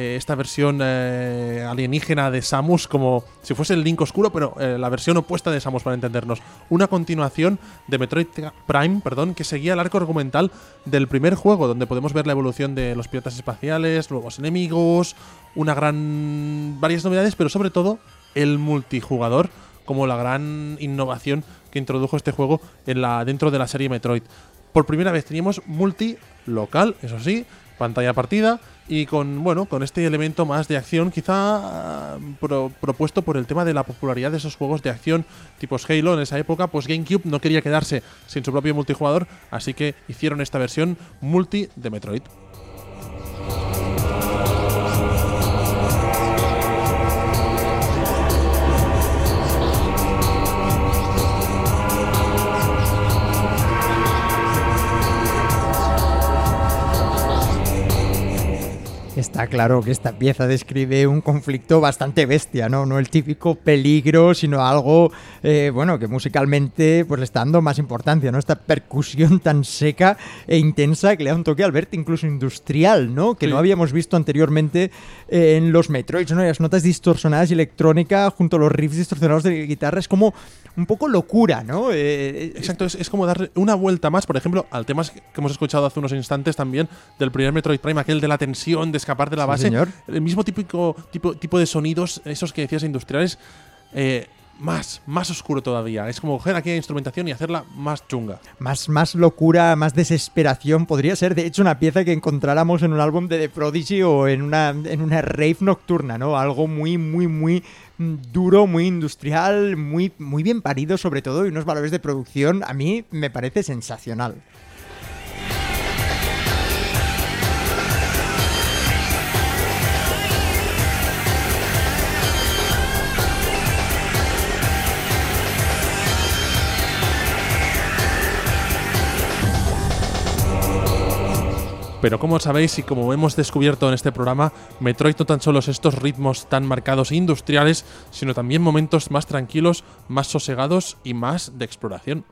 Eh, esta versión eh, alienígena de Samus como si fuese el Link oscuro, pero eh, la versión opuesta de Samus para entendernos. Una continuación de Metroid Prime, perdón, que seguía el arco argumental del primer juego, donde podemos ver la evolución de los piratas espaciales, nuevos enemigos, una gran varias novedades, pero sobre todo el multijugador como la gran innovación que introdujo este juego en la dentro de la serie Metroid. Por primera vez teníamos multi local, eso sí, pantalla partida y con bueno con este elemento más de acción quizá pro, propuesto por el tema de la popularidad de esos juegos de acción tipos Halo en esa época pues GameCube no quería quedarse sin su propio multijugador así que hicieron esta versión multi de Metroid Está claro que esta pieza describe un conflicto bastante bestia, ¿no? No el típico peligro, sino algo, eh, bueno, que musicalmente pues le está dando más importancia, ¿no? Esta percusión tan seca e intensa que le da un toque al verte incluso industrial, ¿no? Que Sí. no habíamos visto anteriormente eh, en los Metroids, ¿no? Y las notas distorsionadas y electrónica junto a los riffs distorsionados de guitarra es como un poco locura, ¿no? Eh, Exacto, es, es como darle una vuelta más, por ejemplo, al tema que hemos escuchado hace unos instantes también del primer Metroid Prime, aquel de la tensión, de escapar de la Sí, base. señor. El mismo típico tipo, tipo de sonidos, esos que decías industriales, eh, más, más oscuro todavía. Es como coger aquella instrumentación y hacerla más chunga. Más, más locura, más desesperación. Podría ser, de hecho, una pieza que encontráramos en un álbum de The Prodigy o en una, en una rave nocturna, ¿no? Algo muy, muy, muy mm, duro, muy industrial, muy, muy bien parido sobre todo y unos valores de producción a mí me parece sensacional. Pero como sabéis y como hemos descubierto en este programa, Metroid no tan solo es estos ritmos tan marcados e industriales, sino también momentos más tranquilos, más sosegados y más de exploración.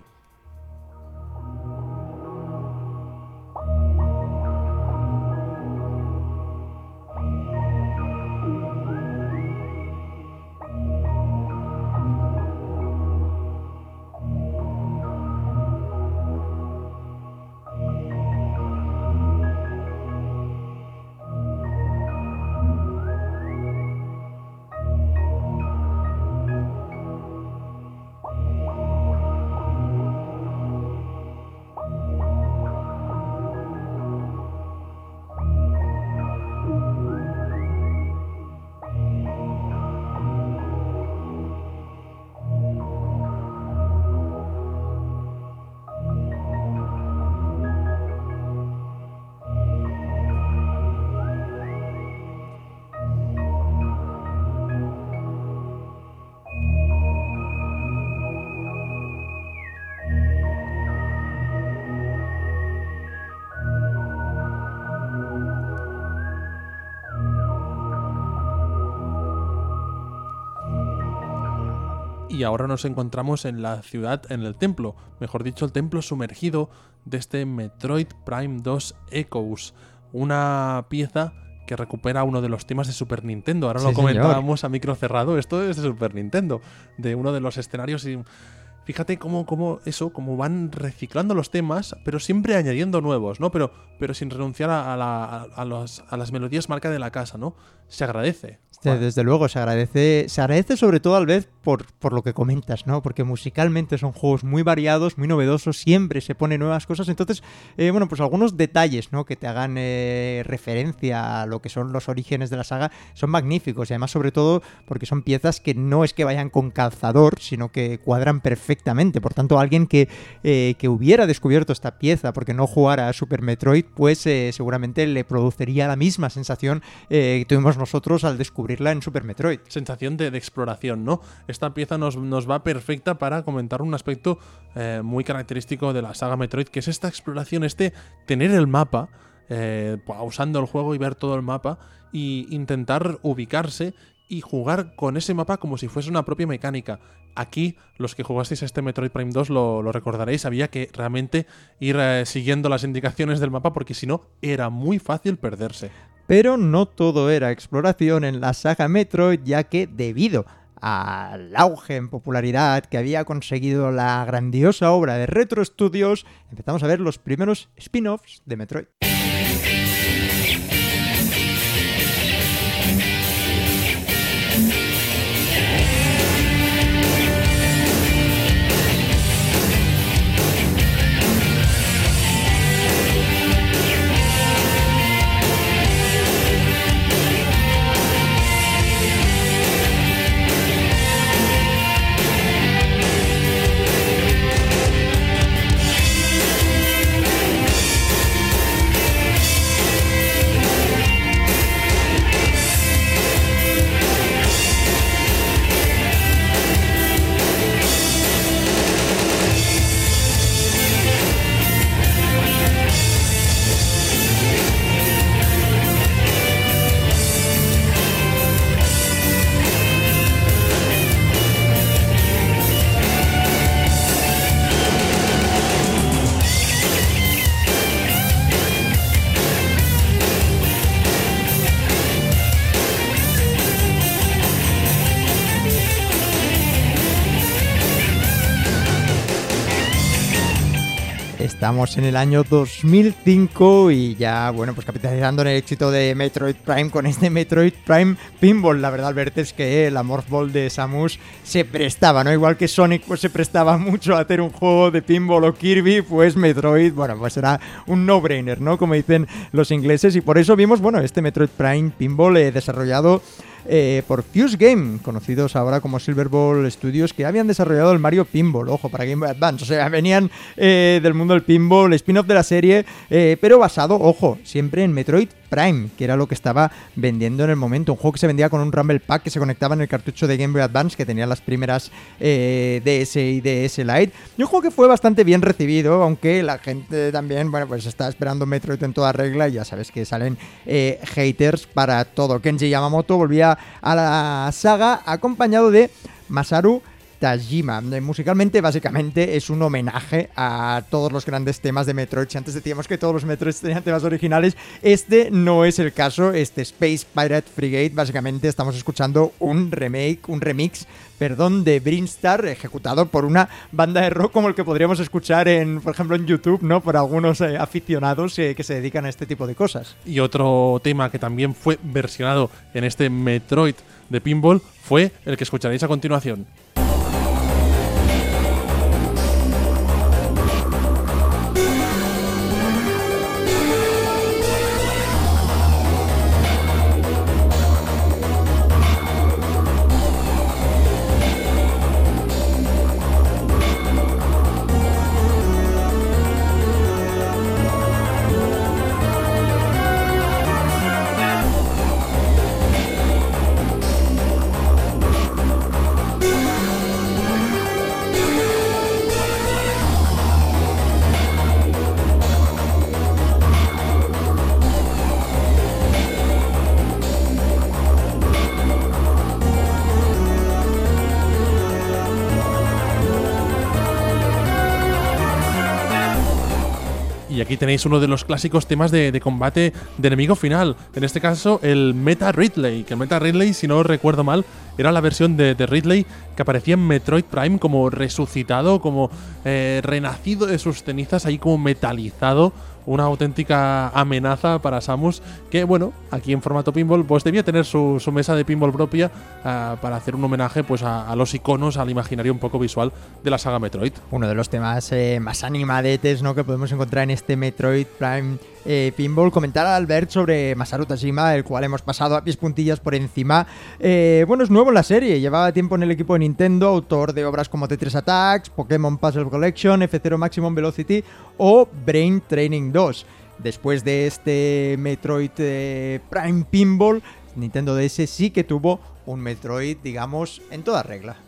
Y ahora nos encontramos en la ciudad, en el templo, mejor dicho, el templo sumergido de este Metroid Prime 2 Echoes, una pieza que recupera uno de los temas de Super Nintendo. Ahora lo comentábamos a micro cerrado, esto es de Super Nintendo, de uno de los escenarios y fíjate cómo, cómo eso, cómo van reciclando los temas, pero siempre añadiendo nuevos, ¿no? Pero, pero sin renunciar a, a, las melodías marca de la casa, ¿no? Se agradece. Desde luego, se agradece, se agradece sobre todo al vez por, por, lo que comentas, ¿no? Porque musicalmente son juegos muy variados, muy novedosos, siempre se ponen nuevas cosas. Entonces, eh, bueno, pues algunos detalles, ¿no? Que te hagan eh, referencia a lo que son los orígenes de la saga son magníficos. Y además, sobre todo, porque son piezas que no es que vayan con calzador, sino que cuadran perfectamente. Por tanto, alguien que, eh, que hubiera descubierto esta pieza porque no jugara a Super Metroid, pues seguramente le produciría la misma sensación que tuvimos nosotros al descubrir en Super Metroid. Sensación de, exploración, ¿no? Esta pieza nos, va perfecta para comentar un aspecto eh, muy característico de la saga Metroid, que es esta exploración, este tener el mapa, eh, usando el juego y ver todo el mapa, y intentar ubicarse y jugar con ese mapa como si fuese una propia mecánica. Aquí, los que jugasteis este Metroid Prime 2 lo, recordaréis, había que realmente ir eh, siguiendo las indicaciones del mapa porque si no, era muy fácil perderse. Pero no todo era exploración en la saga Metroid, ya que debido al auge en popularidad que había conseguido la grandiosa obra de Retro Studios, empezamos a ver los primeros spin-offs de Metroid. Estamos en el año 2005 y ya, bueno, pues capitalizando en el éxito de Metroid Prime con este Metroid Prime Pinball. La verdad, Albert, es que la Morph Ball de Samus se prestaba, ¿no? Igual que Sonic pues se prestaba mucho a hacer un juego de pinball o Kirby, pues Metroid, bueno, pues era un no-brainer, ¿no? Como dicen los ingleses y por eso vimos, bueno, este Metroid Prime Pinball eh, desarrollado eh, por Fuse Game, conocidos ahora como Silver Ball Studios, que habían desarrollado el Mario Pinball, ojo, para Game Boy Advance. O sea, venían eh, del mundo del pinball, spin-off de la serie, eh, pero basado, ojo, siempre en Metroid Prime, que era lo que estaba vendiendo en el momento. Un juego que se vendía con un Rumble Pack que se conectaba en el cartucho de Game Boy Advance, que tenía las primeras DS y DS Lite. Y un juego que fue bastante bien recibido, aunque la gente también, bueno, pues está esperando Metroid en toda regla y ya sabes que salen haters para todo. Kenji Yamamoto volvía a la saga acompañado de Masaru Tajima. Eh, musicalmente, básicamente, es un homenaje a todos los grandes temas de Metroid. Si antes decíamos que todos los Metroid tenían temas originales, este no es el caso. Este Space Pirate Frigate, básicamente, estamos escuchando un remake, un remix, perdón, de Brinstar, ejecutado por una banda de rock como el que podríamos escuchar, en, por ejemplo, en YouTube, ¿no? Por algunos eh, aficionados eh, que se dedican a este tipo de cosas. Y otro tema que también fue versionado en este Metroid de Pinball fue el que escucharéis a continuación. Tenéis uno de los clásicos temas de, combate de enemigo final. En este caso, el Meta Ridley. Que el Meta Ridley, si no recuerdo mal, era la versión de, Ridley que aparecía en Metroid Prime como resucitado, como eh, renacido de sus cenizas, ahí como metalizado una auténtica amenaza para Samus, que bueno, aquí en formato pinball, pues debía tener su, mesa de pinball propia uh, para hacer un homenaje pues a, a, los iconos, al imaginario un poco visual de la saga Metroid. Uno de los temas eh, más animadetes ¿no? que podemos encontrar en este Metroid Prime eh, Pinball. Comentar a Albert sobre Masaru Tajima, el cual hemos pasado a pies puntillas por encima. Eh, bueno, es nuevo en la serie, llevaba tiempo en el equipo de Nintendo, autor de obras como Tetris Attacks, Pokémon Puzzle Collection, F0 Maximum Velocity o Brain Training 2. Después de este Metroid eh, Prime Pinball, Nintendo DS sí que tuvo un Metroid, digamos, en toda regla.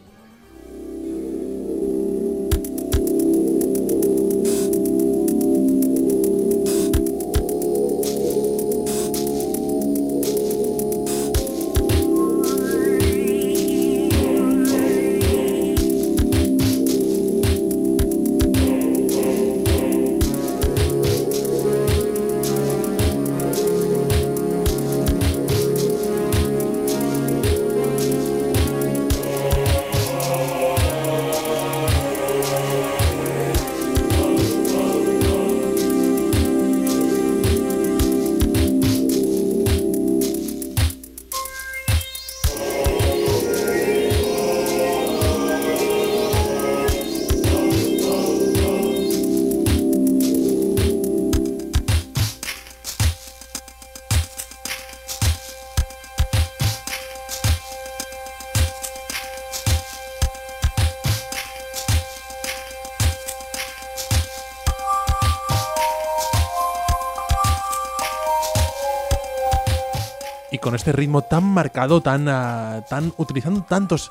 Este ritmo tan marcado, tan, uh, tan utilizando tantos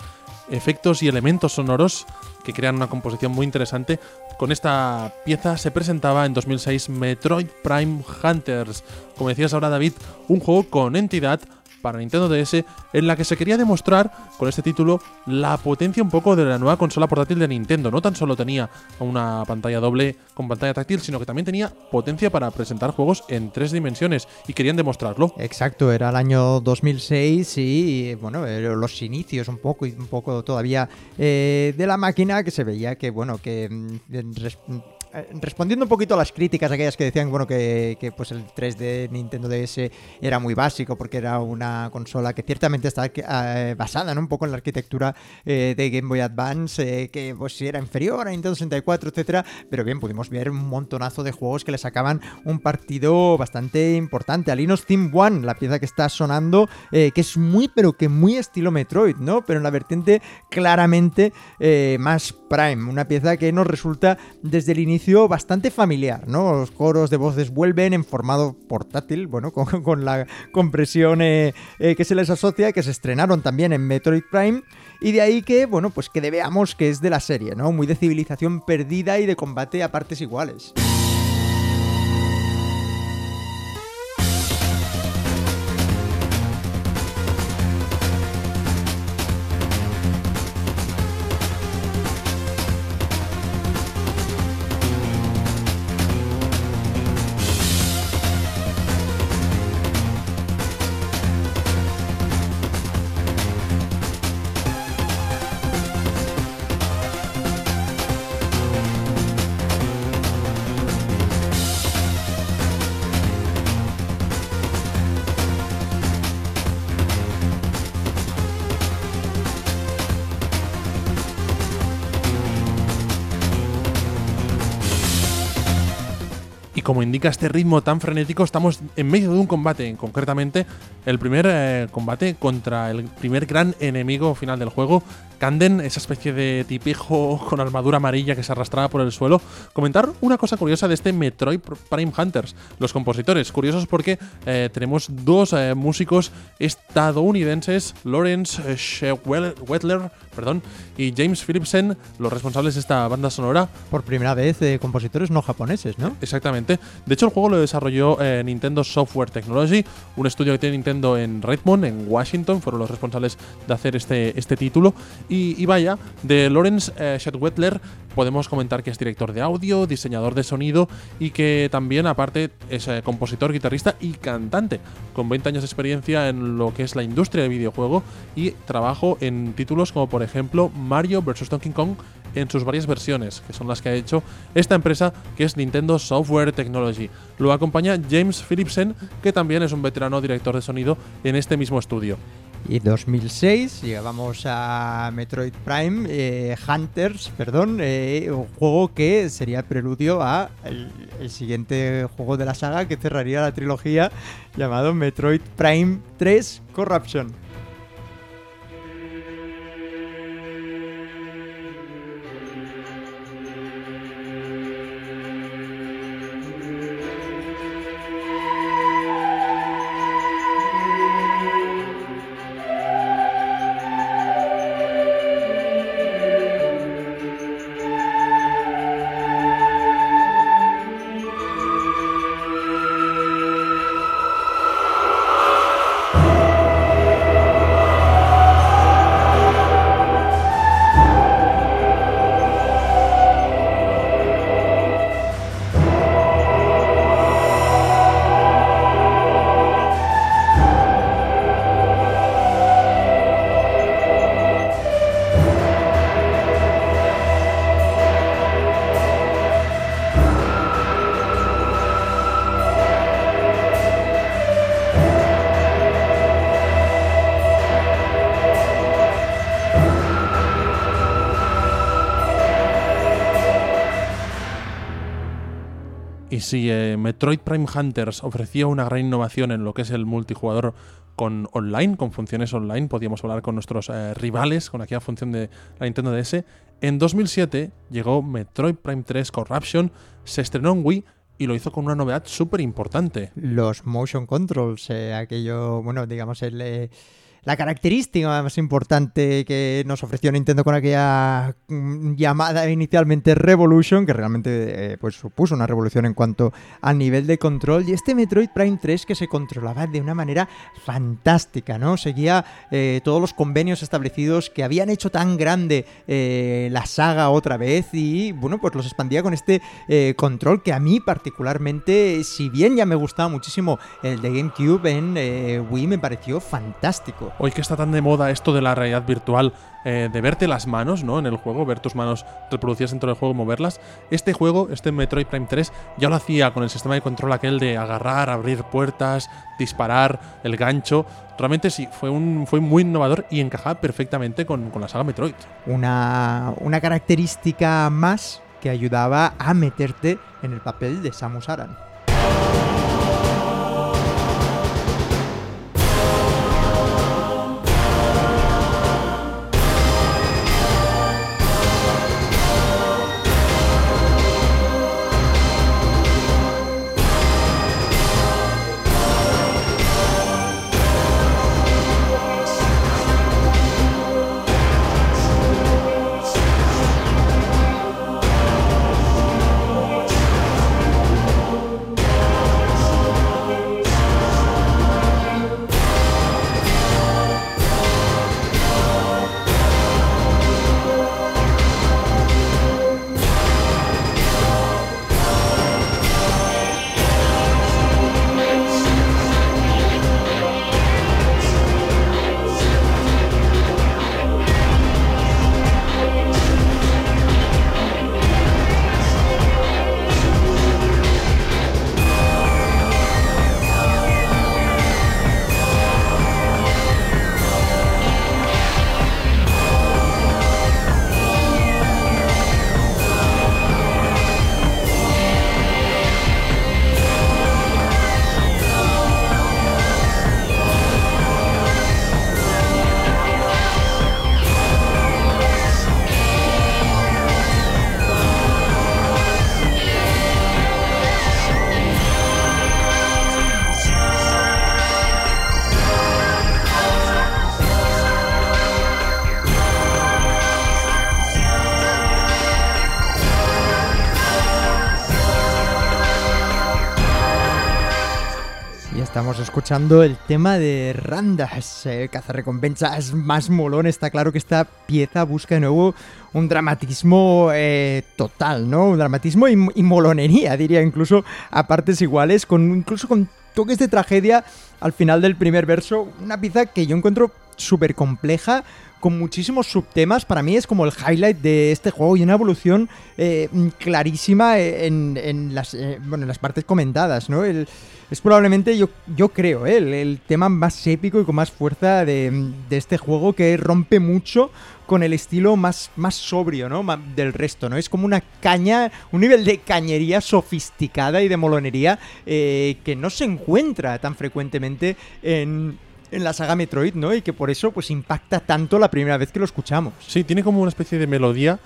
efectos y elementos sonoros que crean una composición muy interesante. Con esta pieza se presentaba en 2006 Metroid Prime Hunters. Como decías ahora David, un juego con entidad para Nintendo DS en la que se quería demostrar con este título la potencia un poco de la nueva consola portátil de Nintendo. No tan solo tenía una pantalla doble con pantalla táctil, sino que también tenía potencia para presentar juegos en tres dimensiones y querían demostrarlo. Exacto, era el año 2006 y bueno, los inicios un poco y un poco todavía eh, de la máquina que se veía que bueno, que mm, eh, respondiendo un poquito a las críticas aquellas que decían bueno que, pues el 3D Nintendo DS era muy básico porque era una consola que ciertamente está eh, basada ¿no? un poco en la arquitectura eh, de Game Boy Advance eh, que pues era inferior a Nintendo 64 etcétera. Pero bien pudimos ver un montonazo de juegos que le sacaban un partido bastante importante. Alinos Team One la pieza que está sonando que es muy pero que muy estilo Metroid no pero en la vertiente claramente más Prime. Una pieza que nos resulta desde el inicio bastante familiar, ¿no? Los coros de voces vuelven en formato portátil, bueno, [laughs] con, la compresión eh, eh, que se les asocia, que se estrenaron también en Metroid Prime. Y de ahí que, bueno, pues que veamos que es de la serie, ¿no? Muy de civilización perdida y de combate a partes iguales. Como indica este ritmo tan frenético, estamos en medio de un combate, concretamente el primer eh, combate contra el primer gran enemigo final del juego, Canden, esa especie de tipejo [laughs] con armadura amarilla que se arrastraba por el suelo. Comentar una cosa curiosa de este Metroid Prime Hunters. Los compositores, curiosos porque eh, tenemos dos eh, músicos estadounidenses, Lawrence Wetler perdón, y James Philipsen, los responsables de esta banda sonora. Por primera vez, de compositores no japoneses, ¿no? Exactamente. De hecho, el juego lo desarrolló eh, Nintendo Software Technology, un estudio que tiene Nintendo en Redmond, en Washington. Fueron los responsables de hacer este, este título. Y, vaya, de Lawrence eh, podemos comentar que es director de audio, diseñador de sonido y que también, aparte, es eh, compositor, guitarrista y cantante, con 20 años de experiencia en lo que es la industria del videojuego y trabajo en títulos como, por ejemplo, Mario vs. Donkey Kong en sus varias versiones, que son las que ha hecho esta empresa que es Nintendo Software Technology. Lo acompaña James Philipsen, que también es un veterano director de sonido en este mismo estudio. Y 2006 llegábamos a Metroid Prime eh, Hunters, perdón, eh, un juego que sería preludio a el, siguiente juego de la saga que cerraría la trilogía llamado Metroid Prime 3 Corruption. Si eh, Metroid Prime Hunters ofrecía una gran innovación en lo que es el multijugador con online, con funciones online, podíamos hablar con nuestros eh, rivales con aquella función de la Nintendo DS. En 2007 llegó Metroid Prime 3 Corruption, se estrenó en Wii y lo hizo con una novedad súper importante. Los motion controls, eh, aquello, bueno, digamos, el la característica más importante que nos ofreció Nintendo con aquella mm, llamada inicialmente Revolution, que realmente eh, pues supuso una revolución en cuanto al nivel de control, y este Metroid Prime 3 que se controlaba de una manera fantástica, ¿no? Seguía eh, todos los convenios establecidos que habían hecho tan grande eh, la saga otra vez y, bueno, pues los expandía con este control que a mí particularmente, si bien ya me gustaba muchísimo el de GameCube en Wii, me pareció fantástico. Hoy que está tan de moda esto de la realidad virtual, eh, de verte las manos, ¿no? En el juego, ver tus manos reproducidas dentro del juego, moverlas. Este juego, este Metroid Prime 3, ya lo hacía con el sistema de control aquel de agarrar, abrir puertas, disparar, el gancho. Realmente sí, fue, un, fue muy innovador y encajaba perfectamente con, con la saga Metroid. Una, una característica más que ayudaba a meterte en el papel de Samus Aran. El tema de Randas, eh, cazarrecompensas más molón. Está claro que esta pieza busca de nuevo un dramatismo eh, total, ¿no? Un dramatismo y, y, molonería, diría, incluso a partes iguales, con incluso con toques de tragedia al final del primer verso. Una pieza que yo encuentro súper compleja, con muchísimos subtemas. Para mí es como el highlight de este juego y una evolución eh, clarísima en, en las, eh, bueno, en las partes comentadas, ¿no? Es probablemente, yo, yo creo, ¿eh? el, el, tema más épico y con más fuerza de, de, este juego que rompe mucho con el estilo más, más sobrio, ¿no? Del resto, ¿no? Es como una caña, un nivel de cañería sofisticada y de molonería eh, que no se encuentra tan frecuentemente en, en la saga Metroid, ¿no? Y que por eso pues impacta tanto la primera vez que lo escuchamos. Sí, tiene como una especie de melodía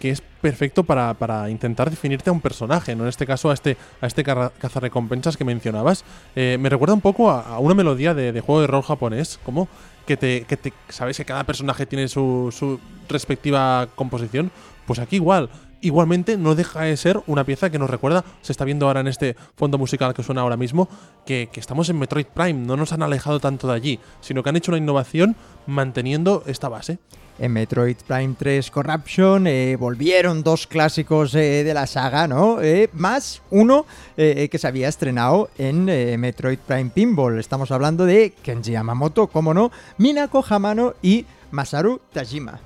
que es perfecto para, para, intentar definirte a un personaje, ¿no? En este caso a este, a este cazarrecompensas que mencionabas. Eh, me recuerda un poco a, una melodía de, de, juego de rol japonés, como que te, que te sabes que cada personaje tiene su, su respectiva composición. Pues aquí igual. Igualmente no deja de ser una pieza que nos recuerda, se está viendo ahora en este fondo musical que suena ahora mismo, que, que, estamos en Metroid Prime, no nos han alejado tanto de allí, sino que han hecho una innovación manteniendo esta base. En Metroid Prime 3 Corruption eh, volvieron dos clásicos eh, de la saga, ¿no? Eh, más uno que se había estrenado en Metroid Prime Pinball. Estamos hablando de Kenji Yamamoto, como no, Minako Hamano y Masaru Tajima.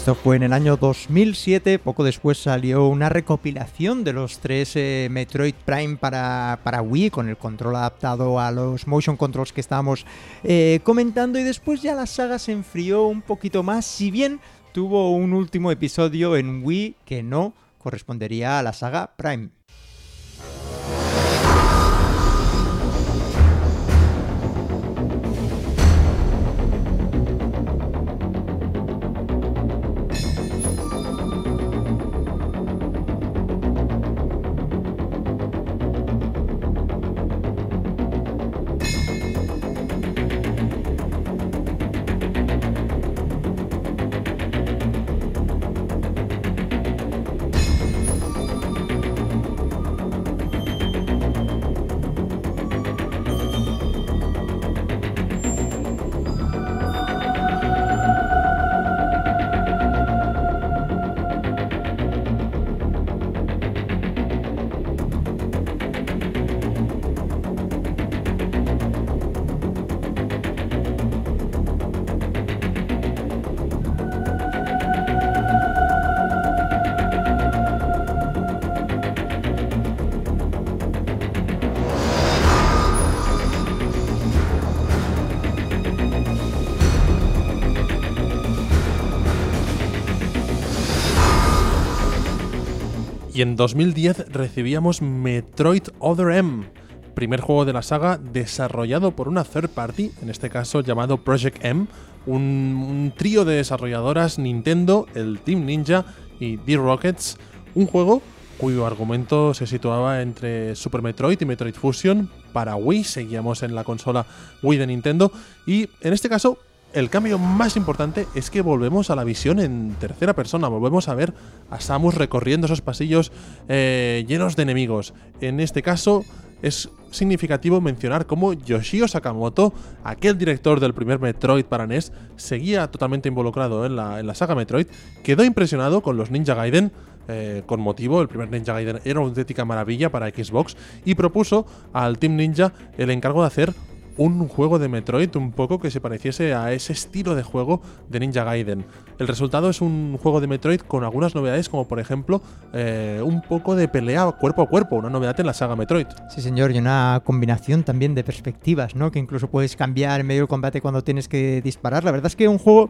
Esto fue en el año 2007, poco después salió una recopilación de los tres eh, Metroid Prime para, para, Wii con el control adaptado a los motion controls que estábamos eh, comentando y después ya la saga se enfrió un poquito más, si bien tuvo un último episodio en Wii que no correspondería a la saga Prime. Y en 2010 recibíamos Metroid Other M, primer juego de la saga desarrollado por una third party, en este caso llamado Project M, un, un trío de desarrolladoras Nintendo, el Team Ninja y D-Rockets, un juego cuyo argumento se situaba entre Super Metroid y Metroid Fusion. Para Wii, seguíamos en la consola Wii de Nintendo y en este caso el cambio más importante es que volvemos a la visión en tercera persona, volvemos a ver a Samus recorriendo esos pasillos eh, llenos de enemigos. En este caso es significativo mencionar cómo Yoshio Sakamoto, aquel director del primer Metroid para NES, seguía totalmente involucrado en la, saga Metroid, quedó impresionado con los Ninja Gaiden, eh, con motivo, el primer Ninja Gaiden era una auténtica maravilla para Xbox, y propuso al Team Ninja el encargo de hacer un juego de Metroid un poco que se pareciese a ese estilo de juego de Ninja Gaiden. El resultado es un juego de Metroid con algunas novedades, como por ejemplo eh, un poco de pelea cuerpo a cuerpo, una novedad en la saga Metroid. Sí, señor, y una combinación también de perspectivas, ¿no? Que incluso puedes cambiar en medio del combate cuando tienes que disparar. La verdad es que un juego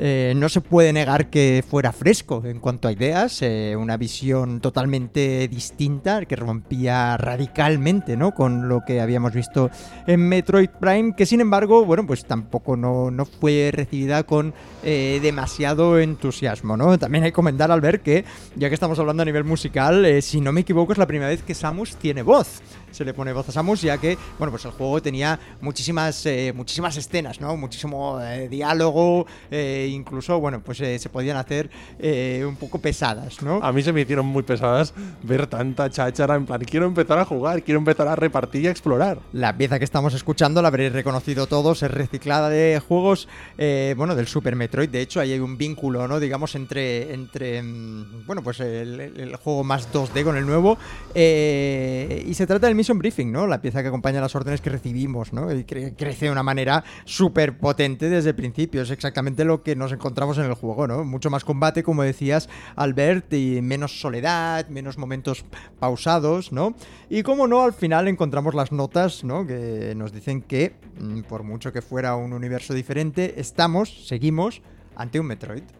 eh, no se puede negar que fuera fresco en cuanto a ideas, eh, una visión totalmente distinta que rompía radicalmente ¿no? con lo que habíamos visto en Metroid Prime, que sin embargo, bueno, pues tampoco no, no fue recibida con eh, demasiado entusiasmo. ¿no? También hay que comentar al ver que, ya que estamos hablando a nivel musical, si no me equivoco, es la primera vez que Samus tiene voz se le pone voz a Samus, ya que, bueno, pues el juego tenía muchísimas, eh, muchísimas escenas, ¿no? Muchísimo eh, diálogo, eh, incluso, bueno, pues se podían hacer un poco pesadas, ¿no? A mí se me hicieron muy pesadas ver tanta cháchara, en plan, quiero empezar a jugar, quiero empezar a repartir y a explorar. La pieza que estamos escuchando la habréis reconocido todos, es reciclada de juegos, bueno, del Super Metroid, de hecho, ahí hay un vínculo, ¿no? Digamos, entre, entre mm, bueno, pues el, el juego más 2D con el nuevo, y se trata del Mission Briefing, ¿no? La pieza que acompaña las órdenes que recibimos, ¿no? Y crece de una manera súper potente desde el principio. Es exactamente lo que nos encontramos en el juego, ¿no? Mucho más combate, como decías, Albert, y menos soledad, menos momentos pausados, ¿no? Y como no, al final encontramos las notas, ¿no? Que nos dicen que, mm, por mucho que fuera un universo diferente, estamos, seguimos, ante un Metroid.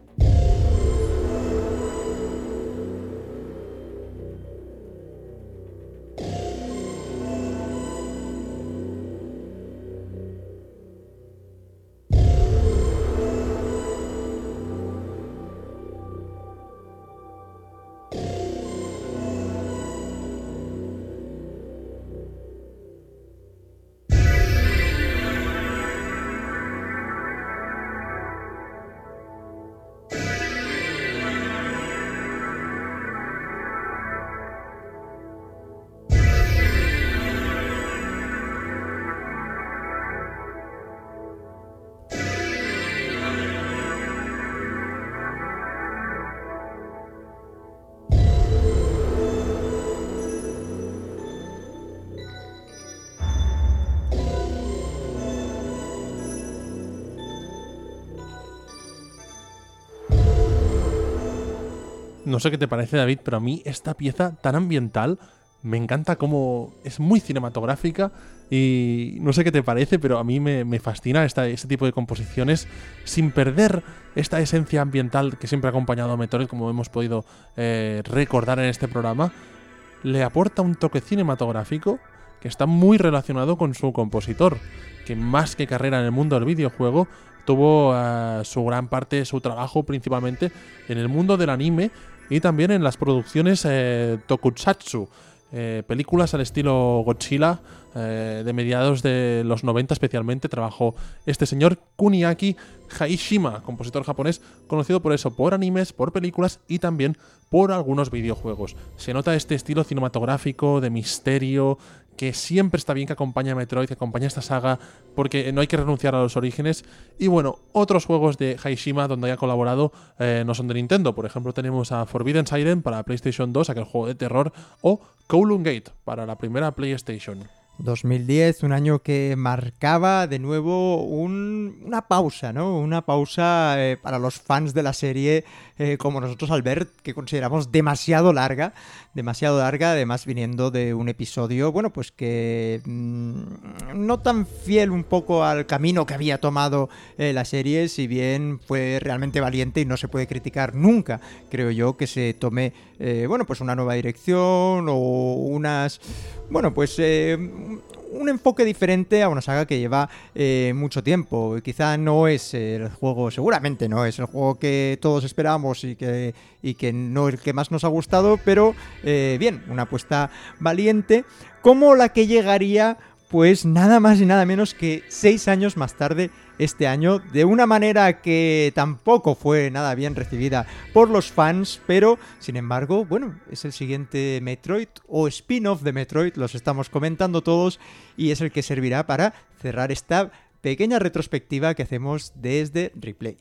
No sé qué te parece, David, pero a mí esta pieza tan ambiental me encanta como es muy cinematográfica y no sé qué te parece, pero a mí me, fascina esta, este tipo de composiciones sin perder esta esencia ambiental que siempre ha acompañado a Metroid, como hemos podido eh, recordar en este programa. Le aporta un toque cinematográfico que está muy relacionado con su compositor, que más que carrera en el mundo del videojuego, tuvo eh, su gran parte, su trabajo principalmente en el mundo del anime y también en las producciones eh, tokusatsu, eh, películas al estilo Godzilla eh, de mediados de los 90 especialmente trabajó este señor Kuniaki Haishima, compositor japonés conocido por eso, por animes, por películas y también por algunos videojuegos. Se nota este estilo cinematográfico de misterio, que siempre está bien que acompañe a Metroid, que acompañe esta saga, porque no hay que renunciar a los orígenes. Y bueno, otros juegos de Haishima donde haya colaborado eh, no son de Nintendo. Por ejemplo, tenemos a Forbidden Siren para PlayStation 2, aquel juego de terror, o Kowloon Gate para la primera PlayStation. 2010, un año que marcaba de nuevo una pausa, ¿no? Una pausa eh, para los fans de la serie eh, como nosotros al ver que consideramos demasiado larga, demasiado larga, además viniendo de un episodio, bueno, pues que mm, no tan fiel un poco al camino que había tomado eh, la serie, si bien fue realmente valiente y no se puede criticar nunca, creo yo, que se tome, eh, bueno, pues una nueva dirección o unas, bueno, pues un enfoque diferente a una saga que lleva eh, mucho tiempo. Quizá no es el juego, seguramente no es el juego que todos esperamos y que, y que no el que más nos ha gustado, pero eh, bien, una apuesta valiente, como la que llegaría pues nada más y nada menos que seis años más tarde este año, de una manera que tampoco fue nada bien recibida por los fans, pero sin embargo, bueno, es el siguiente Metroid o spin-off de Metroid, los estamos comentando todos y es el que servirá para cerrar esta pequeña retrospectiva que hacemos desde Replay.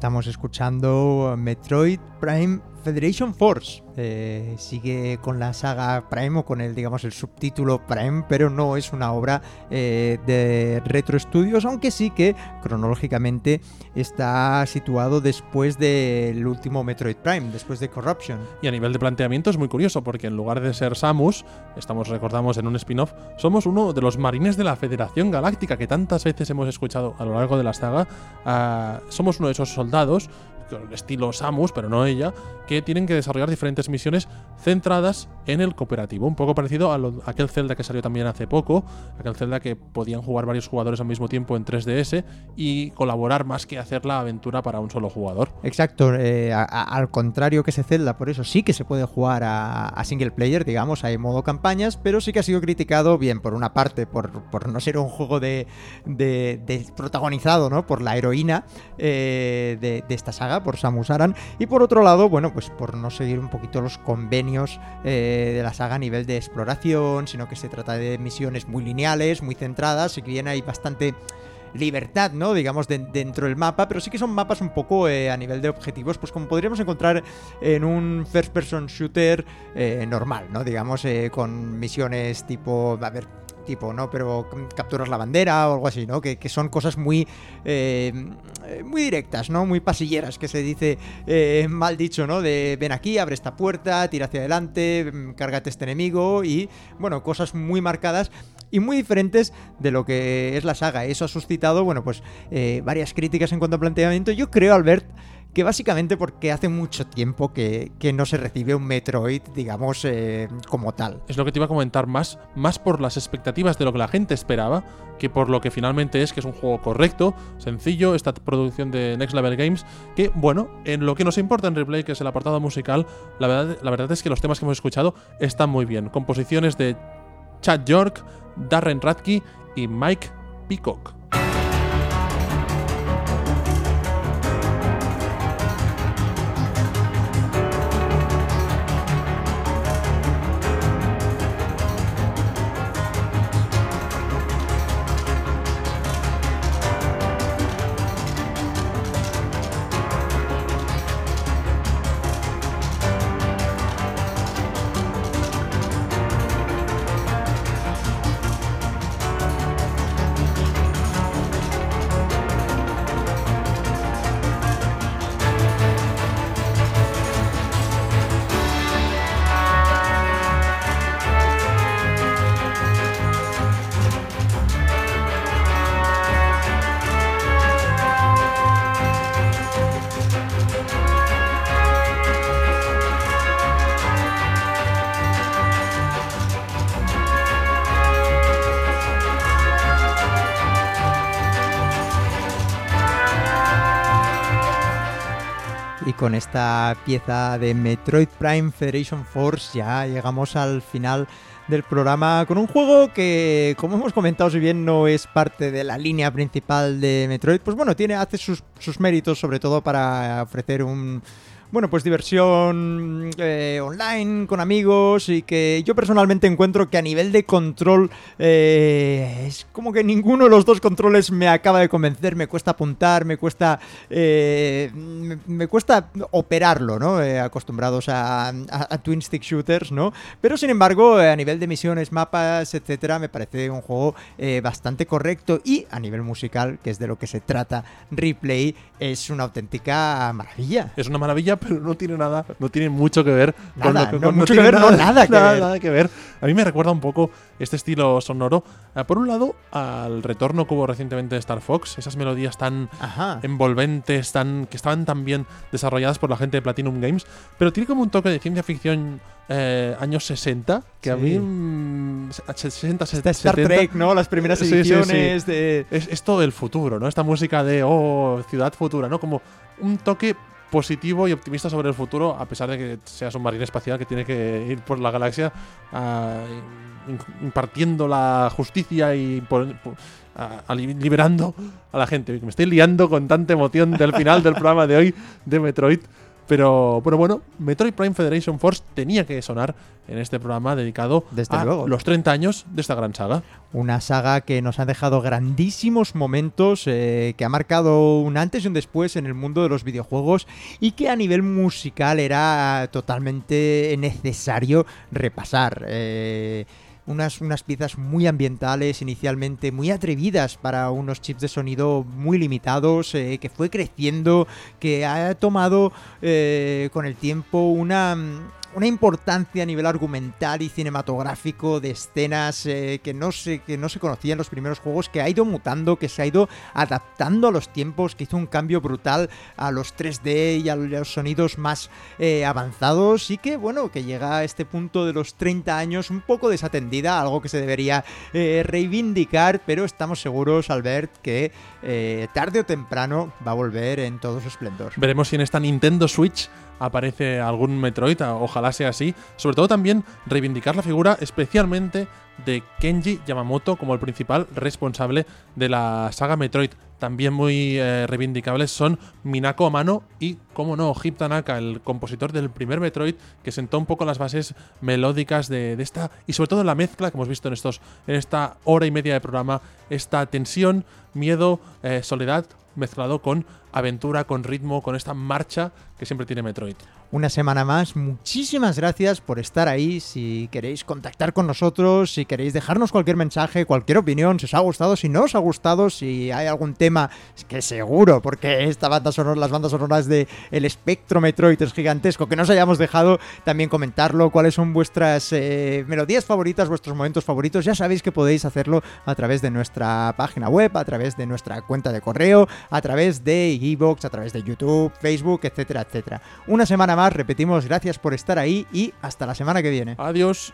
Estamos escuchando Metroid Prime Federation Force. Eh, sigue con la saga Prime o con el, digamos, el subtítulo Prime, pero no es una obra eh, de Retro Studios, aunque sí que cronológicamente está situado después del último Metroid Prime, después de Corruption. Y a nivel de planteamiento es muy curioso, porque en lugar de ser Samus, estamos, recordamos, en un spin-off, somos uno de los marines de la Federación Galáctica que tantas veces hemos escuchado a lo largo de la saga. Ah, somos uno de esos soldados estilo Samus, pero no ella, que tienen que desarrollar diferentes misiones centradas en el cooperativo. Un poco parecido a, aquel Zelda que salió también hace poco, aquel Zelda que podían jugar varios jugadores al mismo tiempo en 3DS y colaborar más que hacer la aventura para un solo jugador. Exacto, eh, al contrario que ese Zelda, por eso sí que se puede jugar a, single player, digamos, hay modo campañas, pero sí que ha sido criticado, bien, por una parte, por, no ser un juego de, protagonizado por la heroína eh, de esta saga, por Samus Aran, y por otro lado, bueno, pues por no seguir un poquito los convenios eh, de la saga a nivel de exploración, sino que se trata de misiones muy lineales, muy centradas, y que bien hay bastante libertad, ¿no? Digamos, dentro del mapa, pero sí que son mapas un poco eh, a nivel de objetivos, pues como podríamos encontrar en un first person shooter eh, normal, ¿no? Digamos, con misiones tipo, a ver, tipo, ¿no? Pero capturas la bandera o algo así, ¿no? Que, son cosas muy, eh, muy directas, ¿no? Muy pasilleras, que se dice eh, mal dicho, ¿no? De ven aquí, abre esta puerta, tira hacia adelante, mm, cárgate este enemigo y, bueno, cosas muy marcadas y muy diferentes de lo que es la saga. Eso ha suscitado, bueno, pues eh, varias críticas en cuanto a planteamiento. Yo creo, Albert, que básicamente porque hace mucho tiempo que, no se recibe un Metroid, digamos, eh, como tal. Es lo que te iba a comentar más, más por las expectativas de lo que la gente esperaba, que por lo que finalmente es, que es un juego correcto, sencillo, esta producción de Next Level Games, que bueno, en lo que nos importa en Replay, que es el apartado musical, la verdad, la verdad es que los temas que hemos escuchado están muy bien. Composiciones de Chad York, Darren Radke y Mike Peacock. Con esta pieza de Metroid Prime Federation Force ya llegamos al final del programa con un juego que, como hemos comentado, si bien no es parte de la línea principal de Metroid, pues bueno, tiene, hace sus, sus méritos sobre todo para ofrecer un bueno, pues diversión eh, online con amigos y que yo personalmente encuentro que a nivel de control eh, es como que ninguno de los dos controles me acaba de convencer, me cuesta apuntar, me cuesta eh, me, cuesta operarlo, ¿no? acostumbrados a, a, twin stick shooters, ¿no? Pero sin embargo, a nivel de misiones, mapas, etcétera, me parece un juego bastante correcto y a nivel musical, que es de lo que se trata Replay, es una auténtica maravilla. Es una maravilla pero no tiene nada, no tiene mucho que ver con lo que no, mucho que ver, nada, no, nada que nada, ver. Nada que ver. A mí me recuerda un poco este estilo sonoro. Eh, por un lado, al retorno que hubo recientemente de Star Fox, esas melodías tan envolventes, tan, que estaban tan bien desarrolladas por la gente de Platinum Games, pero tiene como un toque de ciencia ficción eh, años 60, que a mí. 60, 70. Star Trek, ¿no? Las primeras ediciones de. Es, es, todo el futuro, ¿no? Esta música de, oh, ciudad futura, ¿no? Como un toque positivo y optimista sobre el futuro, a pesar de que seas un marine espacial que tiene que ir por la galaxia uh, impartiendo la justicia y uh, liberando a la gente. Me estoy liando con tanta emoción del final del programa de hoy de Metroid. Pero, pero bueno, Metroid Prime Federation Force tenía que sonar en este programa dedicado a los 30 años de esta gran saga. Una saga que nos ha dejado grandísimos momentos, eh, que ha marcado un antes y un después en el mundo de los videojuegos y que a nivel musical era totalmente necesario repasar. Eh, unas, unas piezas muy ambientales, inicialmente muy atrevidas para unos chips de sonido muy limitados, eh, que fue creciendo, que ha tomado eh, con el tiempo una una importancia a nivel argumental y cinematográfico de escenas eh, que, no se, que no se conocían en los primeros juegos, que ha ido mutando, que se ha ido adaptando a los tiempos, que hizo un cambio brutal a los 3D y a los sonidos más eh, avanzados y que, bueno, que llega a este punto de los 30 años un poco desatendida, algo que se debería eh, reivindicar, pero estamos seguros, Albert, que tarde o temprano va a volver en todo su esplendor. Veremos si en esta Nintendo Switch aparece algún Metroid, ojalá sea así. Sobre todo también reivindicar la figura especialmente de Kenji Yamamoto como el principal responsable de la saga Metroid. También muy eh, reivindicables son Minako Amano y, como no, Hip Tanaka, el compositor del primer Metroid, que sentó un poco las bases melódicas de, esta, y sobre todo la mezcla que hemos visto en, estos, en esta hora y media de programa, esta tensión, miedo, eh, soledad, mezclado con aventura, con ritmo, con esta marcha que siempre tiene Metroid. Una semana más, muchísimas gracias por estar ahí. Si queréis contactar con nosotros, si queréis dejarnos cualquier mensaje, cualquier opinión, si os ha gustado, si no os ha gustado, si hay algún tema, es que seguro, porque esta banda sonora, las bandas sonoras de El Espectro Metroid es gigantesco, que nos hayamos dejado también comentarlo, cuáles son vuestras eh, melodías favoritas, vuestros momentos favoritos, ya sabéis que podéis hacerlo a través de nuestra página web, a través de nuestra cuenta de correo, a través de Evox, a través de YouTube, Facebook, etcétera, etcétera. Una semana más, repetimos, gracias por estar ahí y hasta la semana que viene. Adiós.